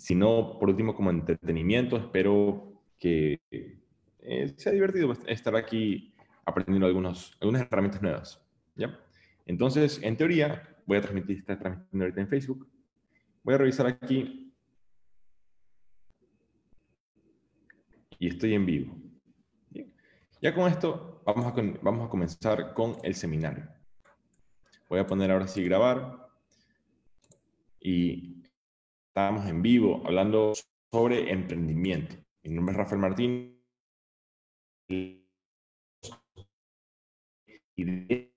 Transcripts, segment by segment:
si no, por último, como entretenimiento, espero que eh, sea divertido estar aquí aprendiendo algunos, algunas herramientas nuevas. ¿ya? Entonces, en teoría, voy a transmitir, está transmitiendo ahorita en Facebook. Voy a revisar aquí. Y estoy en vivo. Ya con esto, vamos a, vamos a comenzar con el seminario. Voy a poner ahora sí grabar. Y estamos en vivo hablando sobre emprendimiento. Mi nombre es Rafael Martín. Y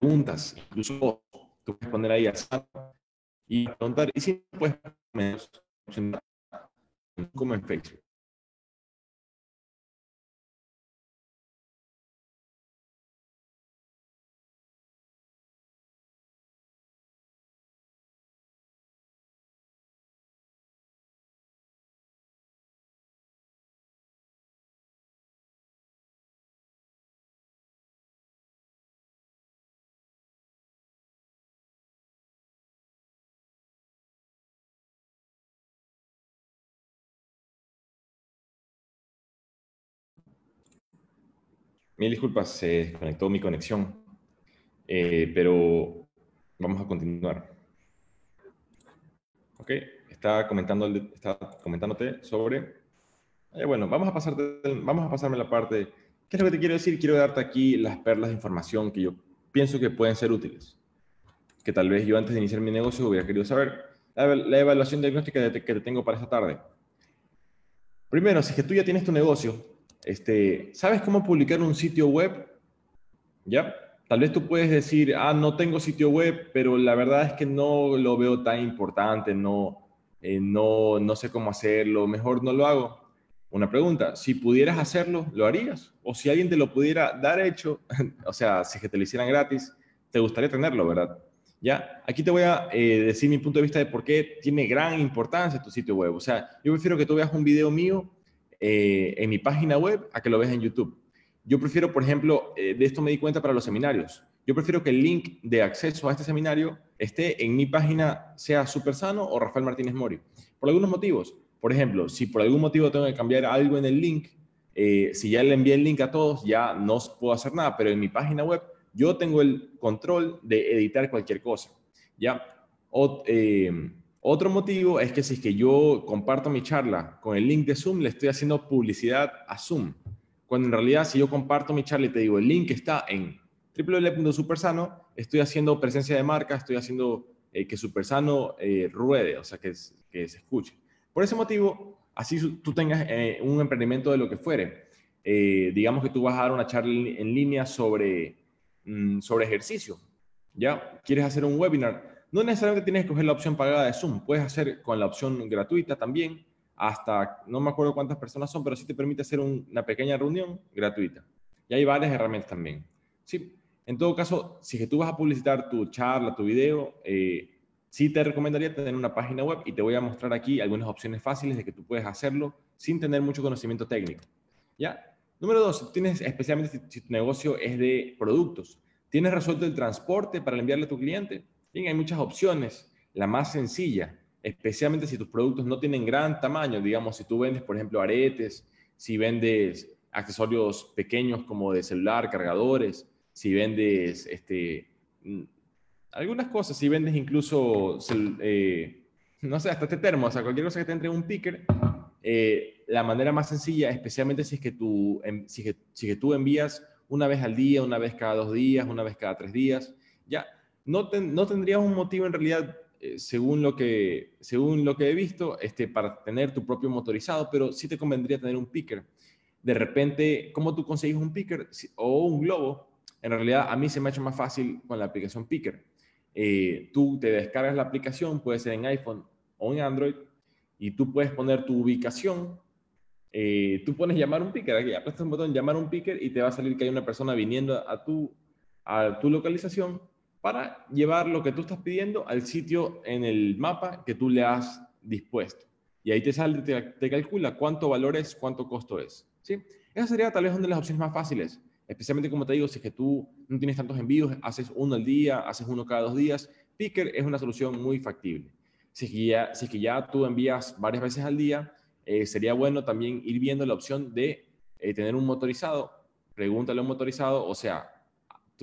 preguntas, incluso tú puedes poner ahí a y preguntar, y si puedes como en Facebook. Mil disculpas, se desconectó mi conexión, eh, pero vamos a continuar. Ok, está, comentando, está comentándote sobre... Eh, bueno, vamos a, pasarte, vamos a pasarme la parte... ¿Qué es lo que te quiero decir? Quiero darte aquí las perlas de información que yo pienso que pueden ser útiles. Que tal vez yo antes de iniciar mi negocio hubiera querido saber. La, la evaluación diagnóstica que te tengo para esta tarde. Primero, si es que tú ya tienes tu negocio, este, ¿Sabes cómo publicar un sitio web? ¿Ya? Tal vez tú puedes decir, ah, no tengo sitio web, pero la verdad es que no lo veo tan importante, no, eh, no, no sé cómo hacerlo, mejor no lo hago. Una pregunta, si pudieras hacerlo, ¿lo harías? O si alguien te lo pudiera dar hecho, o sea, si que te lo hicieran gratis, te gustaría tenerlo, ¿verdad? Ya, aquí te voy a eh, decir mi punto de vista de por qué tiene gran importancia tu sitio web. O sea, yo prefiero que tú veas un video mío eh, en mi página web a que lo veas en YouTube. Yo prefiero, por ejemplo, eh, de esto me di cuenta para los seminarios. Yo prefiero que el link de acceso a este seminario esté en mi página, sea Supersano o Rafael Martínez Mori. Por algunos motivos. Por ejemplo, si por algún motivo tengo que cambiar algo en el link, eh, si ya le envié el link a todos, ya no puedo hacer nada, pero en mi página web yo tengo el control de editar cualquier cosa. ¿ya? O, otro motivo es que si es que yo comparto mi charla con el link de Zoom, le estoy haciendo publicidad a Zoom. Cuando en realidad si yo comparto mi charla y te digo el link está en www.supersano, estoy haciendo presencia de marca, estoy haciendo eh, que Supersano eh, ruede, o sea, que, que, se escuche. Por ese motivo, así tú tengas eh, un emprendimiento de lo que fuere. digamos que tú vas a dar una charla en línea sobre, mm, sobre ejercicio. ¿Ya? ¿Quieres hacer un webinar? No necesariamente tienes que coger la opción pagada de Zoom, puedes hacer con la opción gratuita también, hasta, no me acuerdo cuántas personas son, pero sí te permite hacer una pequeña reunión gratuita. Y hay varias herramientas también. Sí, en todo caso, si que tú vas a publicitar tu charla, tu video, eh, sí te recomendaría tener una página web y te voy a mostrar aquí algunas opciones fáciles de que tú puedes hacerlo sin tener mucho conocimiento técnico. ¿Ya? Número dos, tienes, especialmente si tu negocio es de productos, ¿tienes resuelto el transporte para enviarle a tu cliente? Bien, hay muchas opciones. La más sencilla, especialmente si tus productos no tienen gran tamaño, digamos, si tú vendes, por ejemplo, aretes, si vendes accesorios pequeños como de celular, cargadores, si vendes este, mm, algunas cosas, si vendes incluso, eh, no sé, hasta este termo, o sea, cualquier cosa que te entre un picker, eh, la manera más sencilla, especialmente si es, que tú, si, si que tú envías una vez al día, una vez cada dos días, una vez cada tres días, ya no, no tendrías un motivo en realidad, eh, según, lo que, según lo que he visto, este, para tener tu propio motorizado, pero sí te convendría tener un picker. De repente, ¿cómo tú consigues un picker o un globo? En realidad, a mí se me ha hecho más fácil con la aplicación Picker. Eh, tú te descargas la aplicación, puede ser en iPhone o en Android, y tú puedes poner tu ubicación. Eh, tú pones llamar un picker, aquí apretas un botón llamar un picker y te va a salir que hay una persona viniendo a tu, a tu localización para llevar lo que tú estás pidiendo al sitio en el mapa que tú le has dispuesto. Y ahí te sale, te, calcula cuánto valor es, cuánto costo es. ¿sí? Esa sería tal vez una de las opciones más fáciles. Especialmente, como te digo, si es que tú no tienes tantos envíos, haces uno al día, haces uno cada dos días, Picker es una solución muy factible. Si es que ya, si es ya tú envías varias veces al día, eh, sería bueno también ir viendo la opción de eh, tener un motorizado. Pregúntale a un motorizado, o sea,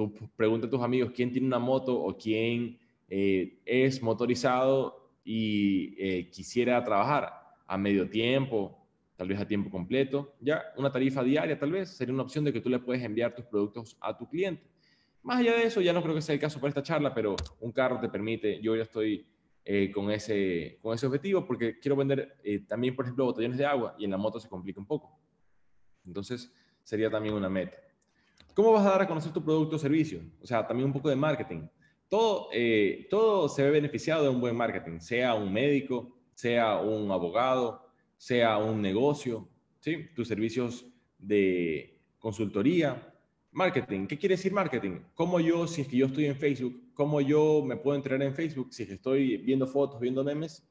tú pregunta a tus amigos quién tiene una moto o quién eh, es motorizado y quisiera trabajar a medio tiempo, tal vez a tiempo completo, ya una tarifa diaria tal vez sería una opción de que tú le puedes enviar tus productos a tu cliente. Más allá de eso, ya no creo que sea el caso para esta charla, pero un carro te permite, yo ya estoy eh, con, ese, con ese objetivo porque quiero vender eh, también, por ejemplo, botellones de agua y en la moto se complica un poco. Entonces, sería también una meta. ¿Cómo vas a dar a conocer tu producto o servicio? O sea, también un poco de marketing. Todo, eh, todo se ve beneficiado de un buen marketing, sea un médico, sea un abogado, sea un negocio, ¿sí? tus servicios de consultoría, Marketing, ¿qué quiere decir marketing? ¿Cómo yo, si es que yo estoy en Facebook, cómo yo me puedo entrenar en Facebook, si es que estoy viendo fotos, viendo memes?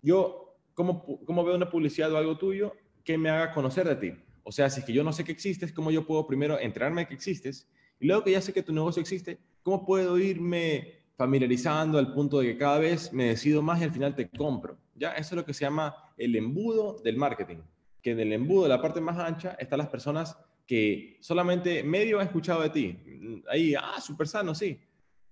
Yo, ¿cómo, cómo veo una publicidad o algo tuyo que me haga conocer de ti? O sea, si es que yo no sé que existes, ¿cómo yo puedo primero enterarme de que existes? Y luego que ya sé que tu negocio existe, ¿cómo puedo irme familiarizando al punto de que cada vez me decido más y al final te compro? Ya, eso es lo que se llama el embudo del marketing. Que en el embudo, la parte más ancha, están las personas que solamente medio ha escuchado de ti. Ahí, ah, súper sano, sí.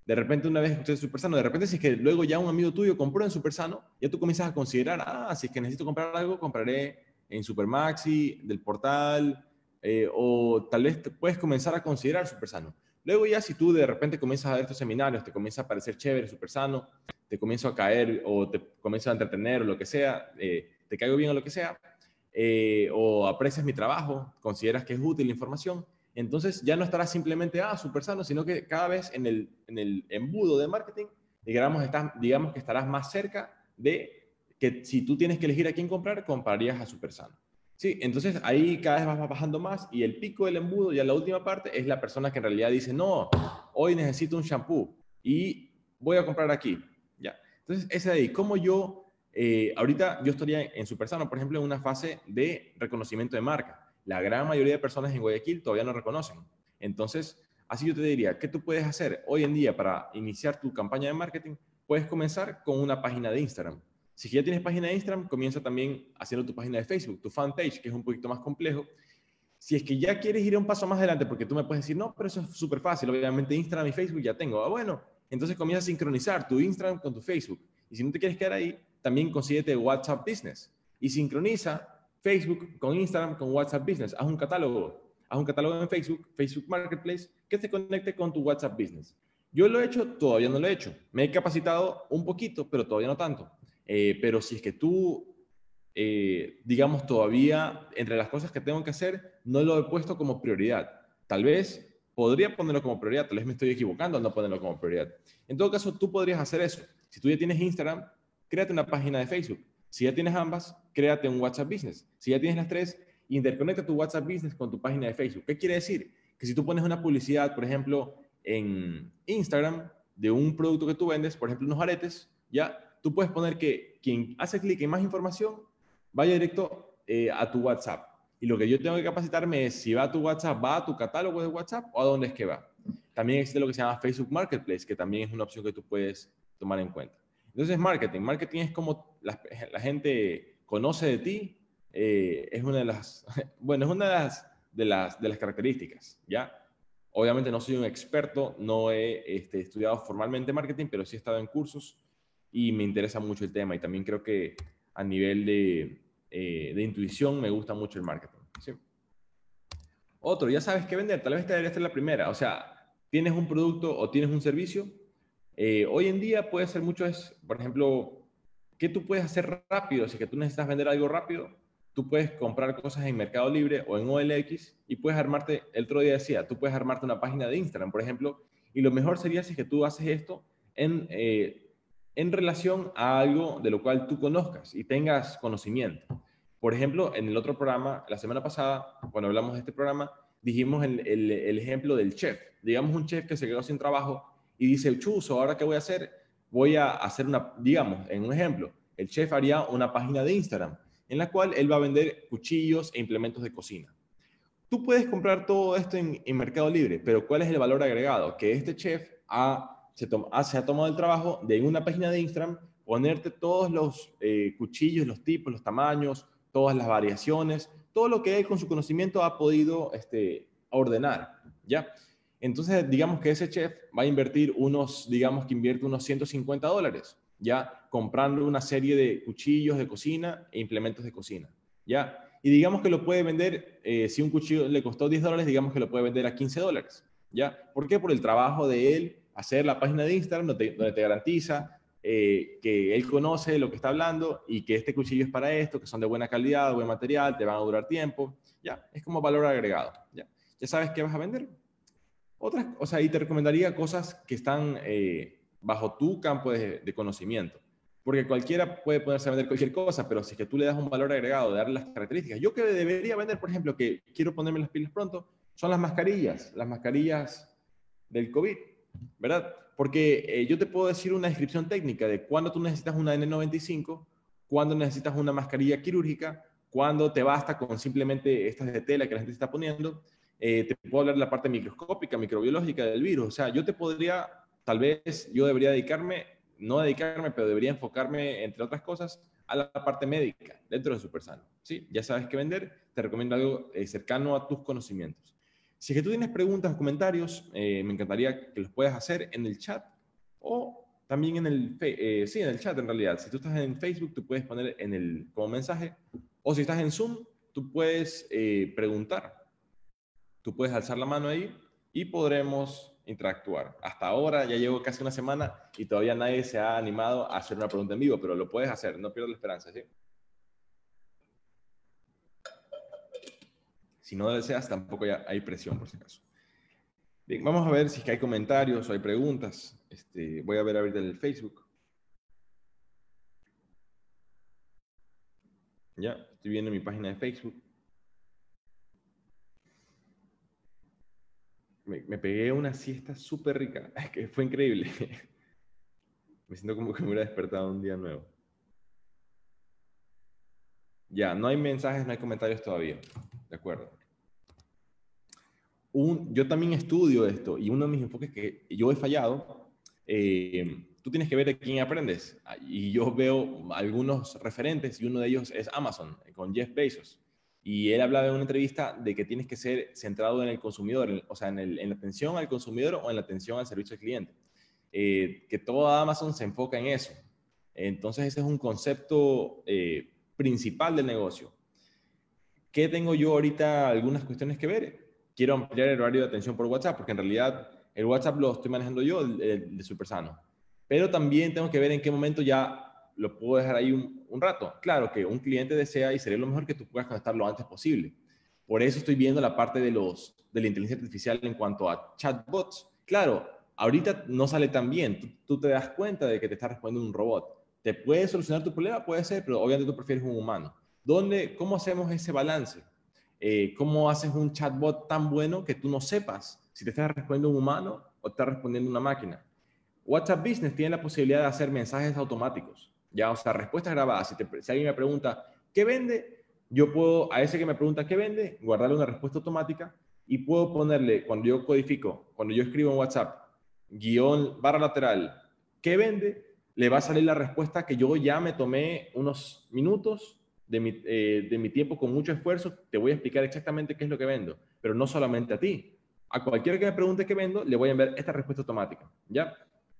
De repente una vez escuché súper sano, de repente si es que luego ya un amigo tuyo compró en súper sano, ya tú comienzas a considerar, ah, si es que necesito comprar algo, compraré en Supermaxi, del portal, eh, o tal vez te puedes comenzar a considerar súper sano. Luego ya si tú de repente comienzas a ver estos seminarios, te comienza a parecer chévere, súper sano, te comienzo a caer o te comienzo a entretener o lo que sea, eh, te caigo bien o lo que sea, eh, o aprecias mi trabajo, consideras que es útil la información, entonces ya no estarás simplemente, ah, súper sano, sino que cada vez en el, en el embudo de marketing, digamos, digamos que estarás más cerca de que si tú tienes que elegir a quién comprar, comprarías a súper sano. Sí, entonces ahí cada vez vas bajando más y el pico del embudo, ya la última parte, es la persona que en realidad dice, no, hoy necesito un shampoo y voy a comprar aquí. Ya. Entonces, ese de ahí, ¿cómo yo eh, ahorita yo estaría en Supersano, por ejemplo, en una fase de reconocimiento de marca. La gran mayoría de personas en Guayaquil todavía no reconocen. Entonces, así yo te diría, ¿qué tú puedes hacer hoy en día para iniciar tu campaña de marketing? Puedes comenzar con una página de Instagram. Si ya tienes página de Instagram, comienza también haciendo tu página de Facebook, tu fanpage, que es un poquito más complejo. Si es que ya quieres ir un paso más adelante, porque tú me puedes decir, no, pero eso es súper fácil, obviamente Instagram y Facebook ya tengo. Ah, bueno, entonces comienza a sincronizar tu Instagram con tu Facebook. Y si no te quieres quedar ahí, también consíguete WhatsApp Business y sincroniza Facebook con Instagram con WhatsApp Business. Haz un catálogo, haz un catálogo en Facebook, Facebook Marketplace, que se conecte con tu WhatsApp Business. Yo lo he hecho, todavía no lo he hecho. Me he capacitado un poquito, pero todavía no tanto. Eh, pero si es que tú, eh, digamos, todavía entre las cosas que tengo que hacer, no lo he puesto como prioridad. Tal vez podría ponerlo como prioridad, tal vez me estoy equivocando al no ponerlo como prioridad. En todo caso, tú podrías hacer eso. Si tú ya tienes Instagram, créate una página de Facebook. Si ya tienes ambas, créate un WhatsApp Business. Si ya tienes las tres, interconecta tu WhatsApp Business con tu página de Facebook. ¿Qué quiere decir? Que si tú pones una publicidad, por ejemplo, en Instagram de un producto que tú vendes, por ejemplo, unos aretes, ya tú puedes poner que quien hace clic en más información vaya directo eh, a tu WhatsApp. Y lo que yo tengo que capacitarme es si va a tu WhatsApp, va a tu catálogo de WhatsApp o a dónde es que va. También existe lo que se llama Facebook Marketplace, que también es una opción que tú puedes tomar en cuenta. Entonces, marketing. Marketing es como la, gente conoce de ti. Eh, es una de las, bueno, es una de las, de las, de las características, ¿ya? Obviamente no soy un experto, no he este, estudiado formalmente marketing, pero sí he estado en cursos y me interesa mucho el tema. Y también creo que a nivel de, eh, de intuición me gusta mucho el marketing. ¿sí? Otro, ya sabes qué vender. Tal vez esta debería ser la primera. O sea, tienes un producto o tienes un servicio, eh, hoy en día puede ser mucho, es, por ejemplo, ¿qué tú puedes hacer rápido? Si que tú necesitas vender algo rápido, tú puedes comprar cosas en Mercado Libre o en OLX y puedes armarte, el otro día decía, tú puedes armarte una página de Instagram, por ejemplo, y lo mejor sería si que tú haces esto en, eh, en relación a algo de lo cual tú conozcas y tengas conocimiento. Por ejemplo, en el otro programa, la semana pasada, cuando hablamos de este programa, dijimos el, ejemplo del chef. Digamos un chef que se quedó sin trabajo y dice, chuzo, ¿ahora qué voy a hacer? Voy a hacer una, digamos, en un ejemplo, el chef haría una página de Instagram en la cual él va a vender cuchillos e implementos de cocina. Tú puedes comprar todo esto en, Mercado Libre, pero ¿cuál es el valor agregado? Que este chef ha se, ah, se ha tomado el trabajo de en una página de Instagram ponerte todos los eh, cuchillos, los tipos, los tamaños, todas las variaciones, todo lo que él con su conocimiento ha podido este, ordenar, ¿ya? Entonces, digamos que ese chef va a invertir unos, digamos que invierte unos 150 dólares, ¿ya? Comprando una serie de cuchillos de cocina e implementos de cocina, ¿ya? Y digamos que lo puede vender, eh, si un cuchillo le costó 10 dólares, digamos que lo puede vender a 15 dólares, ¿ya? ¿Por qué? Por el trabajo de él, hacer la página de Instagram donde te, garantiza eh, que él conoce lo que está hablando y que este cuchillo es para esto, que son de buena calidad, buen material, te van a durar tiempo, ¿ya? Es como valor agregado, ¿ya? Ya sabes qué vas a vender. Otras, o sea, y te recomendaría cosas que están eh, bajo tu campo de, conocimiento. Porque cualquiera puede ponerse a vender cualquier cosa, pero si es que tú le das un valor agregado, darle las características. Yo que debería vender, por ejemplo, que quiero ponerme las pilas pronto, son las mascarillas, las mascarillas del COVID, ¿verdad? Porque eh, yo te puedo decir una descripción técnica de cuándo tú necesitas una N95, cuándo necesitas una mascarilla quirúrgica, cuándo te basta con simplemente estas de tela que la gente está poniendo, eh, te puedo hablar de la parte microscópica, microbiológica del virus. O sea, yo te podría, tal vez yo debería dedicarme, no dedicarme, pero debería enfocarme, entre otras cosas, a la parte médica dentro de Supersano. ¿sí? Ya sabes qué vender, te recomiendo algo eh, cercano a tus conocimientos. Si es que tú tienes preguntas o comentarios, eh, me encantaría que los puedas hacer en el chat o también en el, sí, en el chat en realidad. Si tú estás en Facebook, tú puedes poner en el, como mensaje, o si estás en Zoom, tú puedes preguntar Tú puedes alzar la mano ahí y podremos interactuar. Hasta ahora ya llevo casi una semana y todavía nadie se ha animado a hacer una pregunta en vivo, pero lo puedes hacer, no pierdas la esperanza, ¿sí? Si no deseas, tampoco hay presión, por si acaso. Bien, vamos a ver si es que hay comentarios o hay preguntas. Este, voy a ver ahorita el Facebook. Ya, estoy viendo mi página de Facebook. me, pegué una siesta súper rica, que fue increíble. me siento como que me hubiera despertado un día nuevo. Ya, no hay mensajes, no hay comentarios todavía. De acuerdo. Un, yo también estudio esto y uno de mis enfoques que yo he fallado, eh, tú tienes que ver de quién aprendes. Y yo veo algunos referentes y uno de ellos es Amazon, con Jeff Bezos. Y él hablaba en una entrevista de que tienes que ser centrado en el consumidor, o sea, en, la atención al consumidor o en la atención al servicio al cliente. Eh, que toda Amazon se enfoca en eso. Entonces, ese es un concepto eh, principal del negocio. ¿Qué tengo yo ahorita? Algunas cuestiones que ver. Quiero ampliar el horario de atención por WhatsApp, porque en realidad el WhatsApp lo estoy manejando yo, el, el de Supersano. Pero también tengo que ver en qué momento ya lo puedo dejar ahí un, rato. Claro que un cliente desea y sería lo mejor que tú puedas conectar lo antes posible. Por eso estoy viendo la parte de, los, de la inteligencia artificial en cuanto a chatbots. Claro, ahorita no sale tan bien. Tú, te das cuenta de que te está respondiendo un robot. ¿Te puede solucionar tu problema? Puede ser, pero obviamente tú prefieres un humano. ¿Dónde, ¿Cómo hacemos ese balance? Eh, ¿Cómo haces un chatbot tan bueno que tú no sepas si te está respondiendo un humano o te está respondiendo una máquina? WhatsApp Business tiene la posibilidad de hacer mensajes automáticos. Ya, o sea, respuestas grabadas. Si, si alguien me pregunta, ¿qué vende? Yo puedo, a ese que me pregunta, ¿qué vende? Guardarle una respuesta automática y puedo ponerle, cuando yo codifico, cuando yo escribo en WhatsApp, guion, barra lateral, ¿qué vende? Le va a salir la respuesta que yo ya me tomé unos minutos de mi, eh, de mi tiempo con mucho esfuerzo. Te voy a explicar exactamente qué es lo que vendo, pero no solamente a ti. A cualquiera que me pregunte qué vendo, le voy a enviar esta respuesta automática. ¿Ya?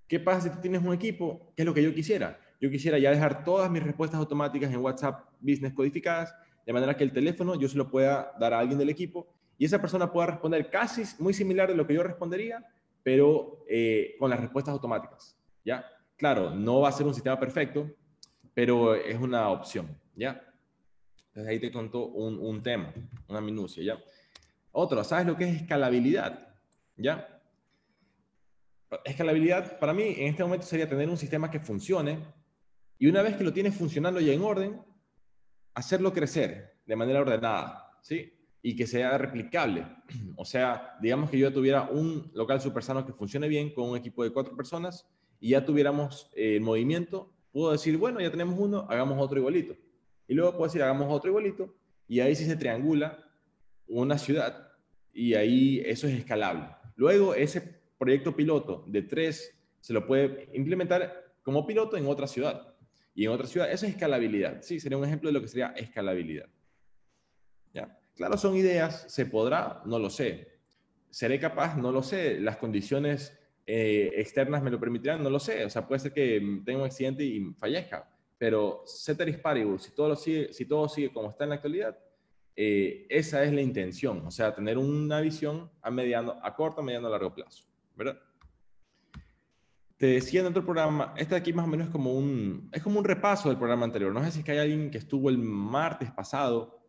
¿Qué pasa si tú tienes un equipo? ¿Qué es lo que yo quisiera? yo quisiera ya dejar todas mis respuestas automáticas en WhatsApp Business codificadas, de manera que el teléfono yo se lo pueda dar a alguien del equipo y esa persona pueda responder casi muy similar de lo que yo respondería, pero eh, con las respuestas automáticas. ¿Ya? Claro, no va a ser un sistema perfecto, pero es una opción. ¿Ya? Entonces ahí te contó un, un tema, una minucia. ¿Ya? Otro, ¿sabes lo que es escalabilidad? ¿Ya? Escalabilidad para mí en este momento sería tener un sistema que funcione y una vez que lo tienes funcionando ya en orden, hacerlo crecer de manera ordenada, ¿sí? Y que sea replicable. O sea, digamos que yo tuviera un local super sano que funcione bien con un equipo de cuatro personas y ya tuviéramos el eh, movimiento, puedo decir, bueno, ya tenemos uno, hagamos otro igualito. Y luego puedo decir, hagamos otro igualito, y ahí sí se triangula una ciudad, y ahí eso es escalable. Luego, ese proyecto piloto de tres se lo puede implementar como piloto en otra ciudad. Y en otra ciudad, eso es escalabilidad. Sí, sería un ejemplo de lo que sería escalabilidad. ¿Ya? Claro, son ideas, ¿se podrá? No lo sé. ¿Seré capaz? No lo sé. Las condiciones eh, externas me lo permitirán? No lo sé. O sea, puede ser que tenga un accidente y fallezca. Pero ceteris paribus, si todo, sigue, si todo sigue como está en la actualidad, eh, esa es la intención. O sea, tener una visión a, mediano, a corto, mediano, a largo plazo. ¿Verdad? Te decía en otro programa, este de aquí más o menos es como un, es como un repaso del programa anterior. No sé si es que hay alguien que estuvo el martes pasado.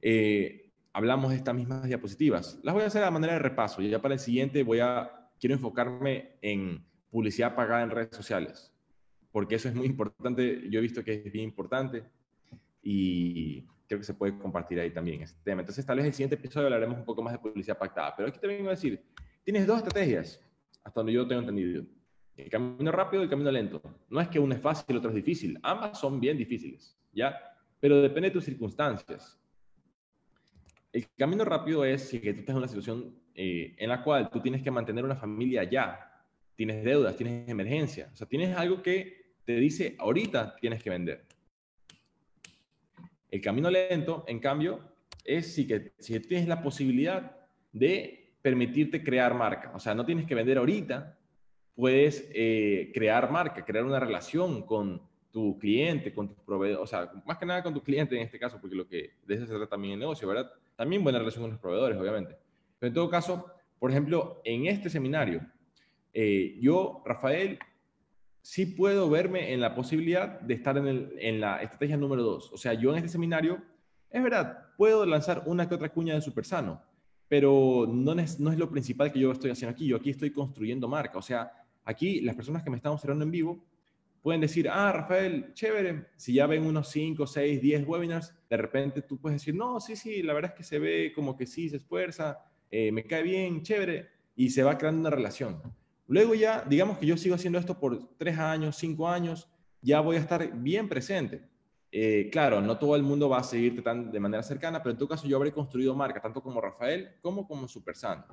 Eh, hablamos de estas mismas diapositivas. Las voy a hacer a manera de repaso y ya para el siguiente voy a, quiero enfocarme en publicidad pagada en redes sociales, porque eso es muy importante. Yo he visto que es bien importante y creo que se puede compartir ahí también este tema. Entonces, tal vez el siguiente episodio hablaremos un poco más de publicidad pactada. Pero aquí te vengo a decir, tienes dos estrategias, hasta donde yo tengo entendido. El camino rápido y el camino lento. No es que uno es fácil y el otro es difícil. Ambas son bien difíciles, ¿ya? Pero depende de tus circunstancias. El camino rápido es si tú estás en una situación eh, en la cual tú tienes que mantener una familia ya. Tienes deudas, tienes emergencia. O sea, tienes algo que te dice ahorita tienes que vender. El camino lento, en cambio, es si, que, si tienes la posibilidad de permitirte crear marca. O sea, no tienes que vender ahorita, puedes eh, crear marca, crear una relación con tu cliente, con tus proveedores, o sea, más que nada con tu cliente en este caso, porque lo que de eso se trata también el negocio, ¿verdad? También buena relación con los proveedores, obviamente. Pero en todo caso, por ejemplo, en este seminario, eh, yo, Rafael, sí puedo verme en la posibilidad de estar en, el, en la estrategia número dos. O sea, yo en este seminario, es verdad, puedo lanzar una que otra cuña de super sano, pero no es, no es lo principal que yo estoy haciendo aquí. Yo aquí estoy construyendo marca. O sea, aquí las personas que me están observando en vivo pueden decir, ah, Rafael, chévere, si ya ven unos 5, 6, 10 webinars, de repente tú puedes decir, no, sí, sí, la verdad es que se ve como que sí, se esfuerza, eh, me cae bien, chévere, y se va creando una relación. Luego ya, digamos que yo sigo haciendo esto por 3 años, 5 años, ya voy a estar bien presente. Eh, claro, no todo el mundo va a seguirte tan de manera cercana, pero en tu caso yo habré construido marca, tanto como Rafael como como Supersano.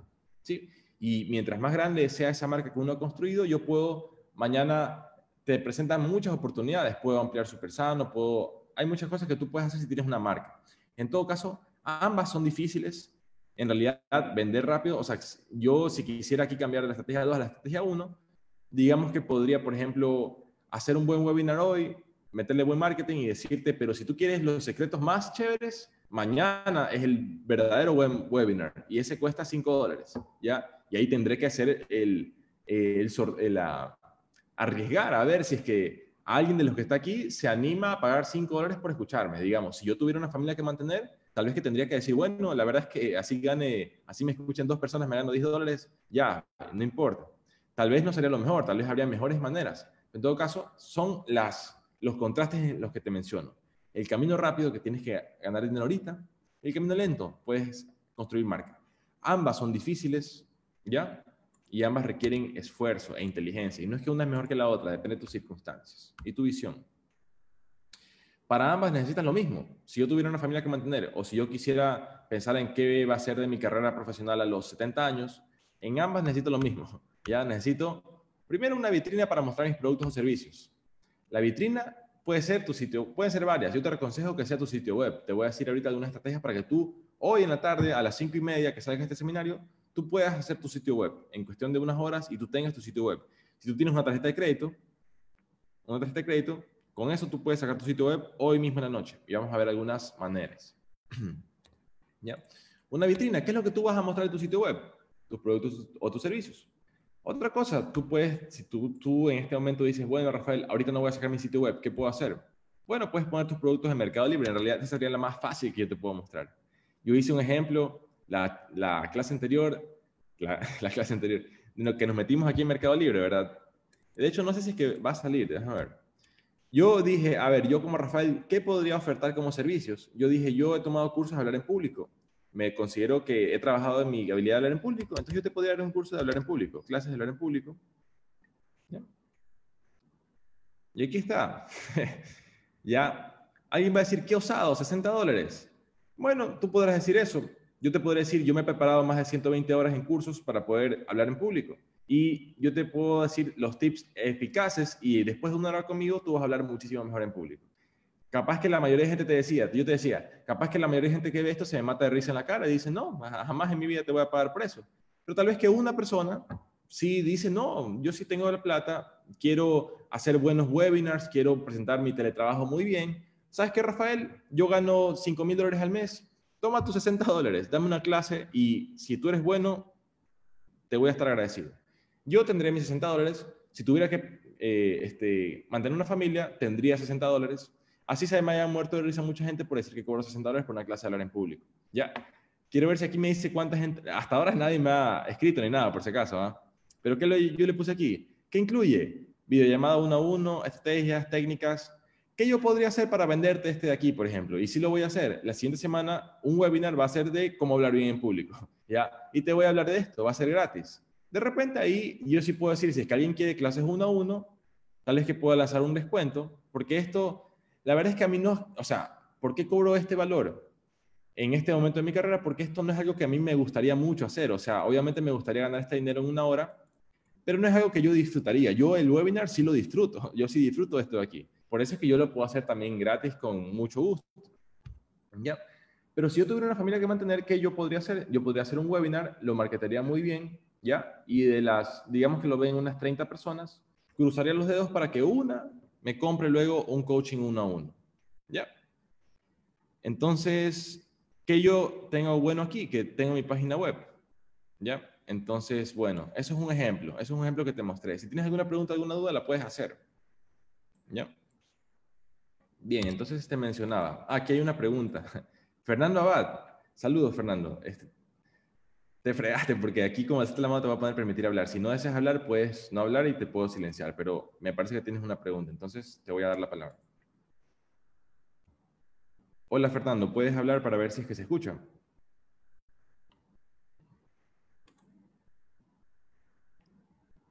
¿sí? Y mientras más grande sea esa marca que uno ha construido, yo puedo mañana te presentan muchas oportunidades. Puedo ampliar súper sano, puedo... Hay muchas cosas que tú puedes hacer si tienes una marca. En todo caso, ambas son difíciles. En realidad, vender rápido, o sea, yo si quisiera aquí cambiar de la estrategia 2 a la estrategia 1, digamos que podría, por ejemplo, hacer un buen webinar hoy, meterle buen marketing y decirte, pero si tú quieres los secretos más chéveres, mañana es el verdadero buen webinar y ese cuesta 5 dólares, ¿ya? Y ahí tendré que hacer el, el, el la, arriesgar a ver si es que alguien de los que está aquí se anima a pagar 5 dólares por escucharme. Digamos, si yo tuviera una familia que mantener, tal vez que tendría que decir, bueno, la verdad es que así gane, así me escuchen dos personas, me gano 10 dólares, ya, no importa. Tal vez no sería lo mejor, tal vez habría mejores maneras. En todo caso, son las, los contrastes los que te menciono. El camino rápido que tienes que ganar dinero ahorita, el camino lento, puedes construir marca. Ambas son difíciles, ¿ya? y ambas requieren esfuerzo e inteligencia. Y no es que una es mejor que la otra, depende de tus circunstancias y tu visión. Para ambas necesitas lo mismo. Si yo tuviera una familia que mantener o si yo quisiera pensar en qué va a ser de mi carrera profesional a los 70 años, en ambas necesito lo mismo. Ya necesito primero una vitrina para mostrar mis productos o servicios. La vitrina puede ser tu sitio, pueden ser varias. Yo te aconsejo que sea tu sitio web. Te voy a decir ahorita algunas estrategias para que tú hoy en la tarde a las 5 y media que salga este seminario tú puedas hacer tu sitio web en cuestión de unas horas y tú tengas tu sitio web. Si tú tienes una tarjeta de crédito, una tarjeta de crédito, con eso tú puedes sacar tu sitio web hoy mismo en la noche. Y vamos a ver algunas maneras. ¿Ya? Una vitrina, ¿qué es lo que tú vas a mostrar en tu sitio web? Tus productos o tus servicios. Otra cosa, tú puedes, si tú, tú en este momento dices, bueno, Rafael, ahorita no voy a sacar mi sitio web, ¿qué puedo hacer? Bueno, puedes poner tus productos en Mercado Libre. En realidad, esa sería la más fácil que yo te puedo mostrar. Yo hice un ejemplo la, la clase anterior, la, la, clase anterior, que nos metimos aquí en Mercado Libre, ¿verdad? De hecho, no sé si es que va a salir, déjame ver. Yo dije, a ver, yo como Rafael, ¿qué podría ofertar como servicios? Yo dije, yo he tomado cursos de hablar en público. Me considero que he trabajado en mi habilidad de hablar en público, entonces yo te podría dar un curso de hablar en público, clases de hablar en público. ¿Ya? Y aquí está. ya, alguien va a decir, ¿qué osado? 60 dólares. Bueno, tú podrás decir eso, yo te podría decir, yo me he preparado más de 120 horas en cursos para poder hablar en público. Y yo te puedo decir los tips eficaces y después de una hora conmigo tú vas a hablar muchísimo mejor en público. Capaz que la mayoría de gente te decía, yo te decía, capaz que la mayoría de gente que ve esto se me mata de risa en la cara y dice, no, jamás en mi vida te voy a pagar por eso. Pero tal vez que una persona sí dice, no, yo sí tengo la plata, quiero hacer buenos webinars, quiero presentar mi teletrabajo muy bien. ¿Sabes qué, Rafael? Yo gano 5 mil dólares al mes. Toma tus 60 dólares, dame una clase y si tú eres bueno, te voy a estar agradecido. Yo tendré mis 60 dólares. Si tuviera que eh, este, mantener una familia, tendría 60 dólares. Así se me haya muerto de risa mucha gente por decir que cobro 60 dólares por una clase de hablar en público. Ya. Quiero ver si aquí me dice cuánta gente. Hasta ahora nadie me ha escrito ni nada, por si acaso. ¿ah? Pero ¿qué yo le puse aquí? ¿Qué incluye? Videollamada uno a uno, estrategias, técnicas. ¿Qué yo podría hacer para venderte este de aquí, por ejemplo? Y si lo voy a hacer. La siguiente semana, un webinar va a ser de cómo hablar bien en público. ¿ya? Y te voy a hablar de esto, va a ser gratis. De repente ahí yo sí puedo decir, si es que alguien quiere clases uno a uno, tal vez que pueda lanzar un descuento, porque esto, la verdad es que a mí no, o sea, ¿por qué cobro este valor? en este momento de mi carrera porque esto no es algo que a mí me gustaría mucho hacer. O sea, obviamente me gustaría ganar este dinero en una hora, pero no es algo que yo disfrutaría. Yo el webinar sí lo disfruto. Yo sí disfruto esto de aquí. Por eso es que yo lo puedo hacer también gratis con mucho gusto. ¿Ya? Pero si yo tuviera una familia que mantener, ¿qué yo podría hacer? Yo podría hacer un webinar, lo marketaría muy bien, ¿ya? Y de las, digamos que lo ven unas 30 personas, cruzaría los dedos para que una me compre luego un coaching uno a uno, ¿ya? Entonces, ¿qué yo tengo bueno aquí? Que tengo mi página web, ¿ya? Entonces, bueno, eso es un ejemplo, eso es un ejemplo que te mostré. Si tienes alguna pregunta, alguna duda, la puedes hacer, ¿ya? Bien, entonces te mencionaba. Aquí hay una pregunta. Fernando Abad. Saludos, Fernando. Este, te fregaste porque aquí como está la mano te va a poder permitir hablar. Si no deseas hablar, puedes no hablar y te puedo silenciar, pero me parece que tienes una pregunta, entonces te voy a dar la palabra. Hola, Fernando, ¿puedes hablar para ver si es que se escucha?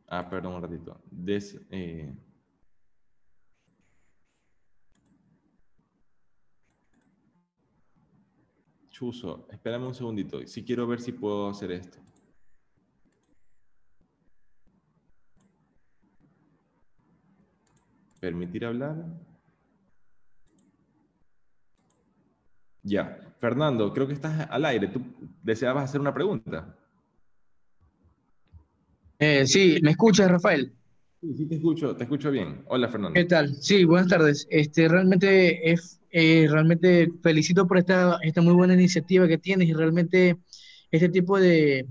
Ah, perdón un ratito. Des, eh, Chuso, espérame un segundito. Si quiero ver si puedo hacer esto. Permitir hablar. Ya. Fernando, creo que estás al aire. ¿Tú deseabas hacer una pregunta? Eh, sí, ¿me escuchas, Rafael? Sí, sí, te escucho, te escucho bien. Hola, Fernando. ¿Qué tal? Sí, buenas tardes. Este, realmente es, eh, realmente felicito por esta, esta muy buena iniciativa que tienes y realmente este tipo de,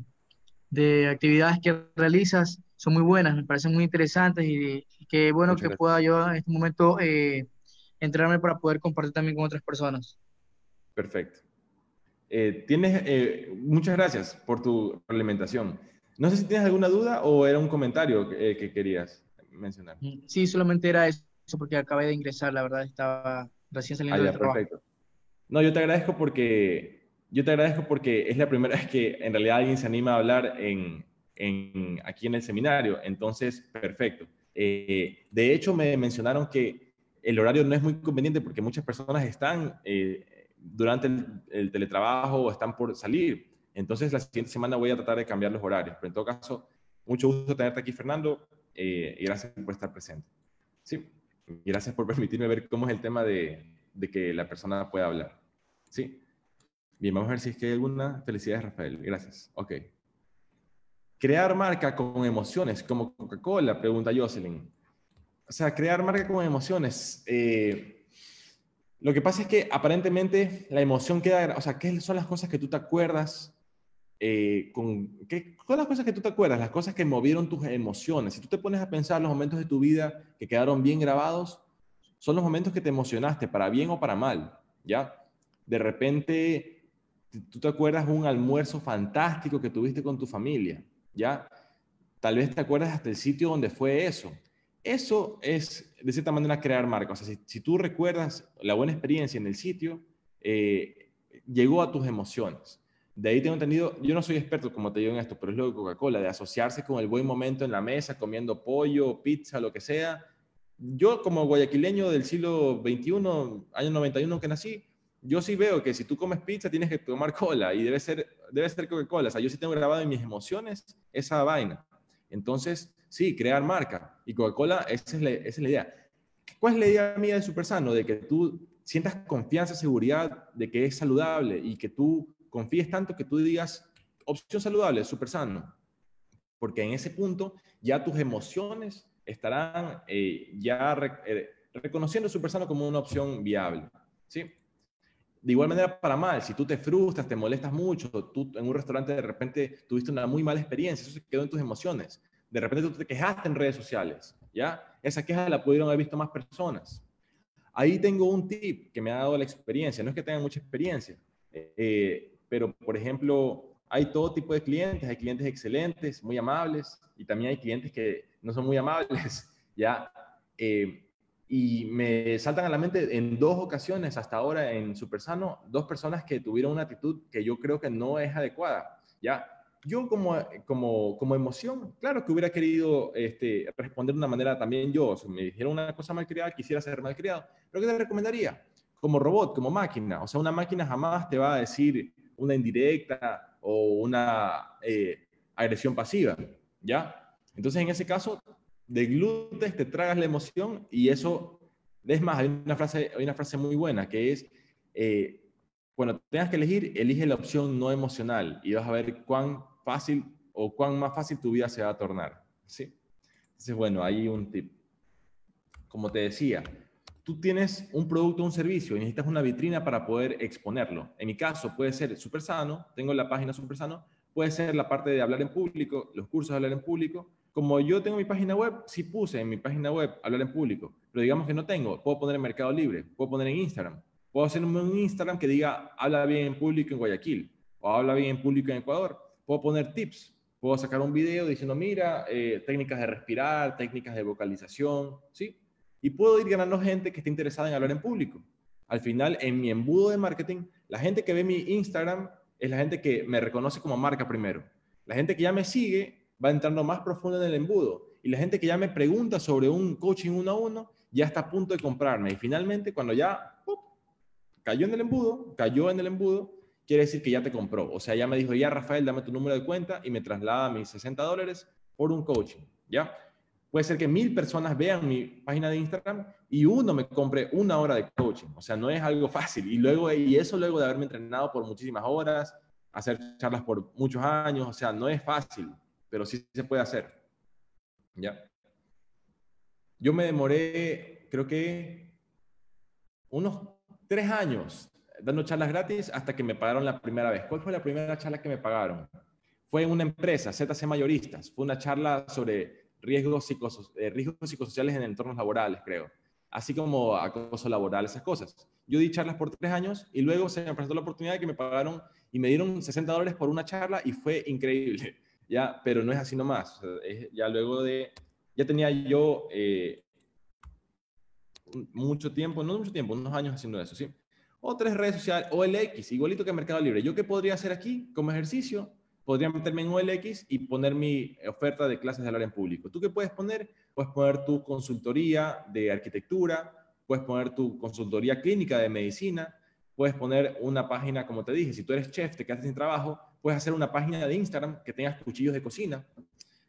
de actividades que realizas son muy buenas, me parecen muy interesantes y, qué bueno que pueda yo en este momento eh, entrarme para poder compartir también con otras personas. Perfecto. Eh, tienes, eh, muchas gracias por tu alimentación. No sé si tienes alguna duda o era un comentario que, eh, querías mencionar. Mm, sí, solamente era eso porque acabé de ingresar, la verdad estaba recién saliendo ah, trabajo. Perfecto. No, yo te agradezco porque yo te agradezco porque es la primera vez que en realidad alguien se anima a hablar en, en aquí en el seminario, entonces perfecto. de hecho, me mencionaron que el horario no es muy conveniente porque muchas personas están durante el, teletrabajo o están por salir. Entonces, la siguiente semana voy a tratar de cambiar los horarios. Pero en todo caso, mucho gusto tenerte aquí, Fernando, eh, y gracias por estar presente. Sí, gracias por permitirme ver cómo es el tema de, de, que la persona pueda hablar. Sí. Bien, vamos a ver si es que hay alguna. Felicidades, Rafael. Gracias. Ok. Crear marca con emociones, como Coca-Cola, pregunta Jocelyn. O sea, crear marca con emociones. Eh, lo que pasa es que aparentemente la emoción queda, o sea, ¿qué son las cosas que tú te acuerdas? Eh, con, ¿Qué las cosas que tú te acuerdas? Las cosas que movieron tus emociones. Si tú te pones a pensar los momentos de tu vida que quedaron bien grabados, son los momentos que te emocionaste, para bien o para mal, ¿ya? De repente, tú te acuerdas un almuerzo fantástico que tuviste con tu familia, ¿ya? Tal vez te acuerdas hasta el sitio donde fue eso. Eso es, de cierta manera, crear marca. O si, tú recuerdas la buena experiencia en el sitio, eh, llegó a tus emociones. De ahí tengo entendido, yo no soy experto, como te digo en esto, pero es lo de Coca-Cola, de asociarse con el buen momento en la mesa, comiendo pollo, pizza, lo que sea. Yo, como guayaquileño del siglo XXI, año 91 que nací, yo sí veo que si tú comes pizza tienes que tomar cola y debe ser, debe ser Coca-Cola. O sea, yo sí tengo grabado en mis emociones esa vaina. Entonces, sí, crear marca. Y Coca-Cola, esa, es esa es la idea. ¿Cuál es la idea mía de Super Sano? De que tú sientas confianza, seguridad de que es saludable y que tú confíes tanto que tú digas, opción saludable, Super Sano. Porque en ese punto ya tus emociones estarán eh, ya eh, reconociendo Super Sano como una opción viable. ¿sí? De igual manera, para mal, si tú te frustras, te molestas mucho, tú en un restaurante de repente tuviste una muy mala experiencia, eso se quedó en tus emociones. De repente tú te quejaste en redes sociales, ¿ya? Esa queja la pudieron haber visto más personas. Ahí tengo un tip que me ha dado la experiencia. No es que tenga mucha experiencia, eh, pero por ejemplo, hay todo tipo de clientes. Hay clientes excelentes, muy amables, y también hay clientes que no son muy amables, ¿ya? Eh, y me saltan a la mente en dos ocasiones hasta ahora en Supersano, dos personas que tuvieron una actitud que yo creo que no es adecuada, ¿ya? Yo como, como, como emoción, claro que hubiera querido este, responder de una manera también yo, si me dijeron una cosa malcriada, quisiera ser malcriado, pero ¿qué te recomendaría? Como robot, como máquina, o sea, una máquina jamás te va a decir una indirecta o una eh, agresión pasiva, ¿ya? Entonces, en ese caso, de glutes te tragas la emoción y eso, es más, hay una frase, hay una frase muy buena que es, eh, cuando tengas que elegir, elige la opción no emocional y vas a ver cuán fácil o cuán más fácil tu vida se va a tornar. ¿sí? Entonces, bueno, hay un tip. Como te decía, tú tienes un producto o un servicio y necesitas una vitrina para poder exponerlo. En mi caso, puede ser Super Sano, tengo la página Super Sano, puede ser la parte de hablar en público, los cursos de hablar en público, como yo tengo mi página web, sí puse en mi página web hablar en público, pero digamos que no tengo, puedo poner en Mercado Libre, puedo poner en Instagram, puedo hacer un Instagram que diga habla bien en público en Guayaquil o habla bien en público en Ecuador, puedo poner tips, puedo sacar un video diciendo, mira, eh, técnicas de respirar, técnicas de vocalización, ¿sí? Y puedo ir ganando gente que esté interesada en hablar en público. Al final, en mi embudo de marketing, la gente que ve mi Instagram es la gente que me reconoce como marca primero. La gente que ya me sigue va entrando más profundo en el embudo. Y la gente que ya me pregunta sobre un coaching uno a uno, ya está a punto de comprarme. Y finalmente, cuando ya cayó en el embudo, cayó en el embudo, quiere decir que ya te compró. O sea, ya me dijo, ya Rafael, dame tu número de cuenta y me traslada mis 60 dólares por un coaching. ¿Ya? Puede ser que mil personas vean mi página de Instagram y uno me compre una hora de coaching. O sea, no es algo fácil. Y, luego, y eso luego de haberme entrenado por muchísimas horas, hacer charlas por muchos años. O sea, no es fácil pero sí se puede hacer. ¿Ya? Yo me demoré, creo que, unos tres años dando charlas gratis hasta que me pagaron la primera vez. ¿Cuál fue la primera charla que me pagaron? Fue en una empresa, ZC Mayoristas. Fue una charla sobre riesgos, eh, riesgos psicosociales en entornos laborales, creo. Así como acoso laboral, esas cosas. Yo di charlas por tres años y luego se me presentó la oportunidad de que me pagaron y me dieron 60 dólares por una charla y fue increíble ya, pero no es así nomás. ya luego de, ya tenía yo eh, mucho tiempo, no mucho tiempo, unos años haciendo eso, ¿sí? O tres redes sociales, OLX, igualito que Mercado Libre. ¿Yo qué podría hacer aquí como ejercicio? Podría meterme en OLX y poner mi oferta de clases de hablar en público. ¿Tú qué puedes poner? Puedes poner tu consultoría de arquitectura, puedes poner tu consultoría clínica de medicina, puedes poner una página, como te dije, si tú eres chef, te quedas sin trabajo, puedes hacer una página de Instagram que tengas cuchillos de cocina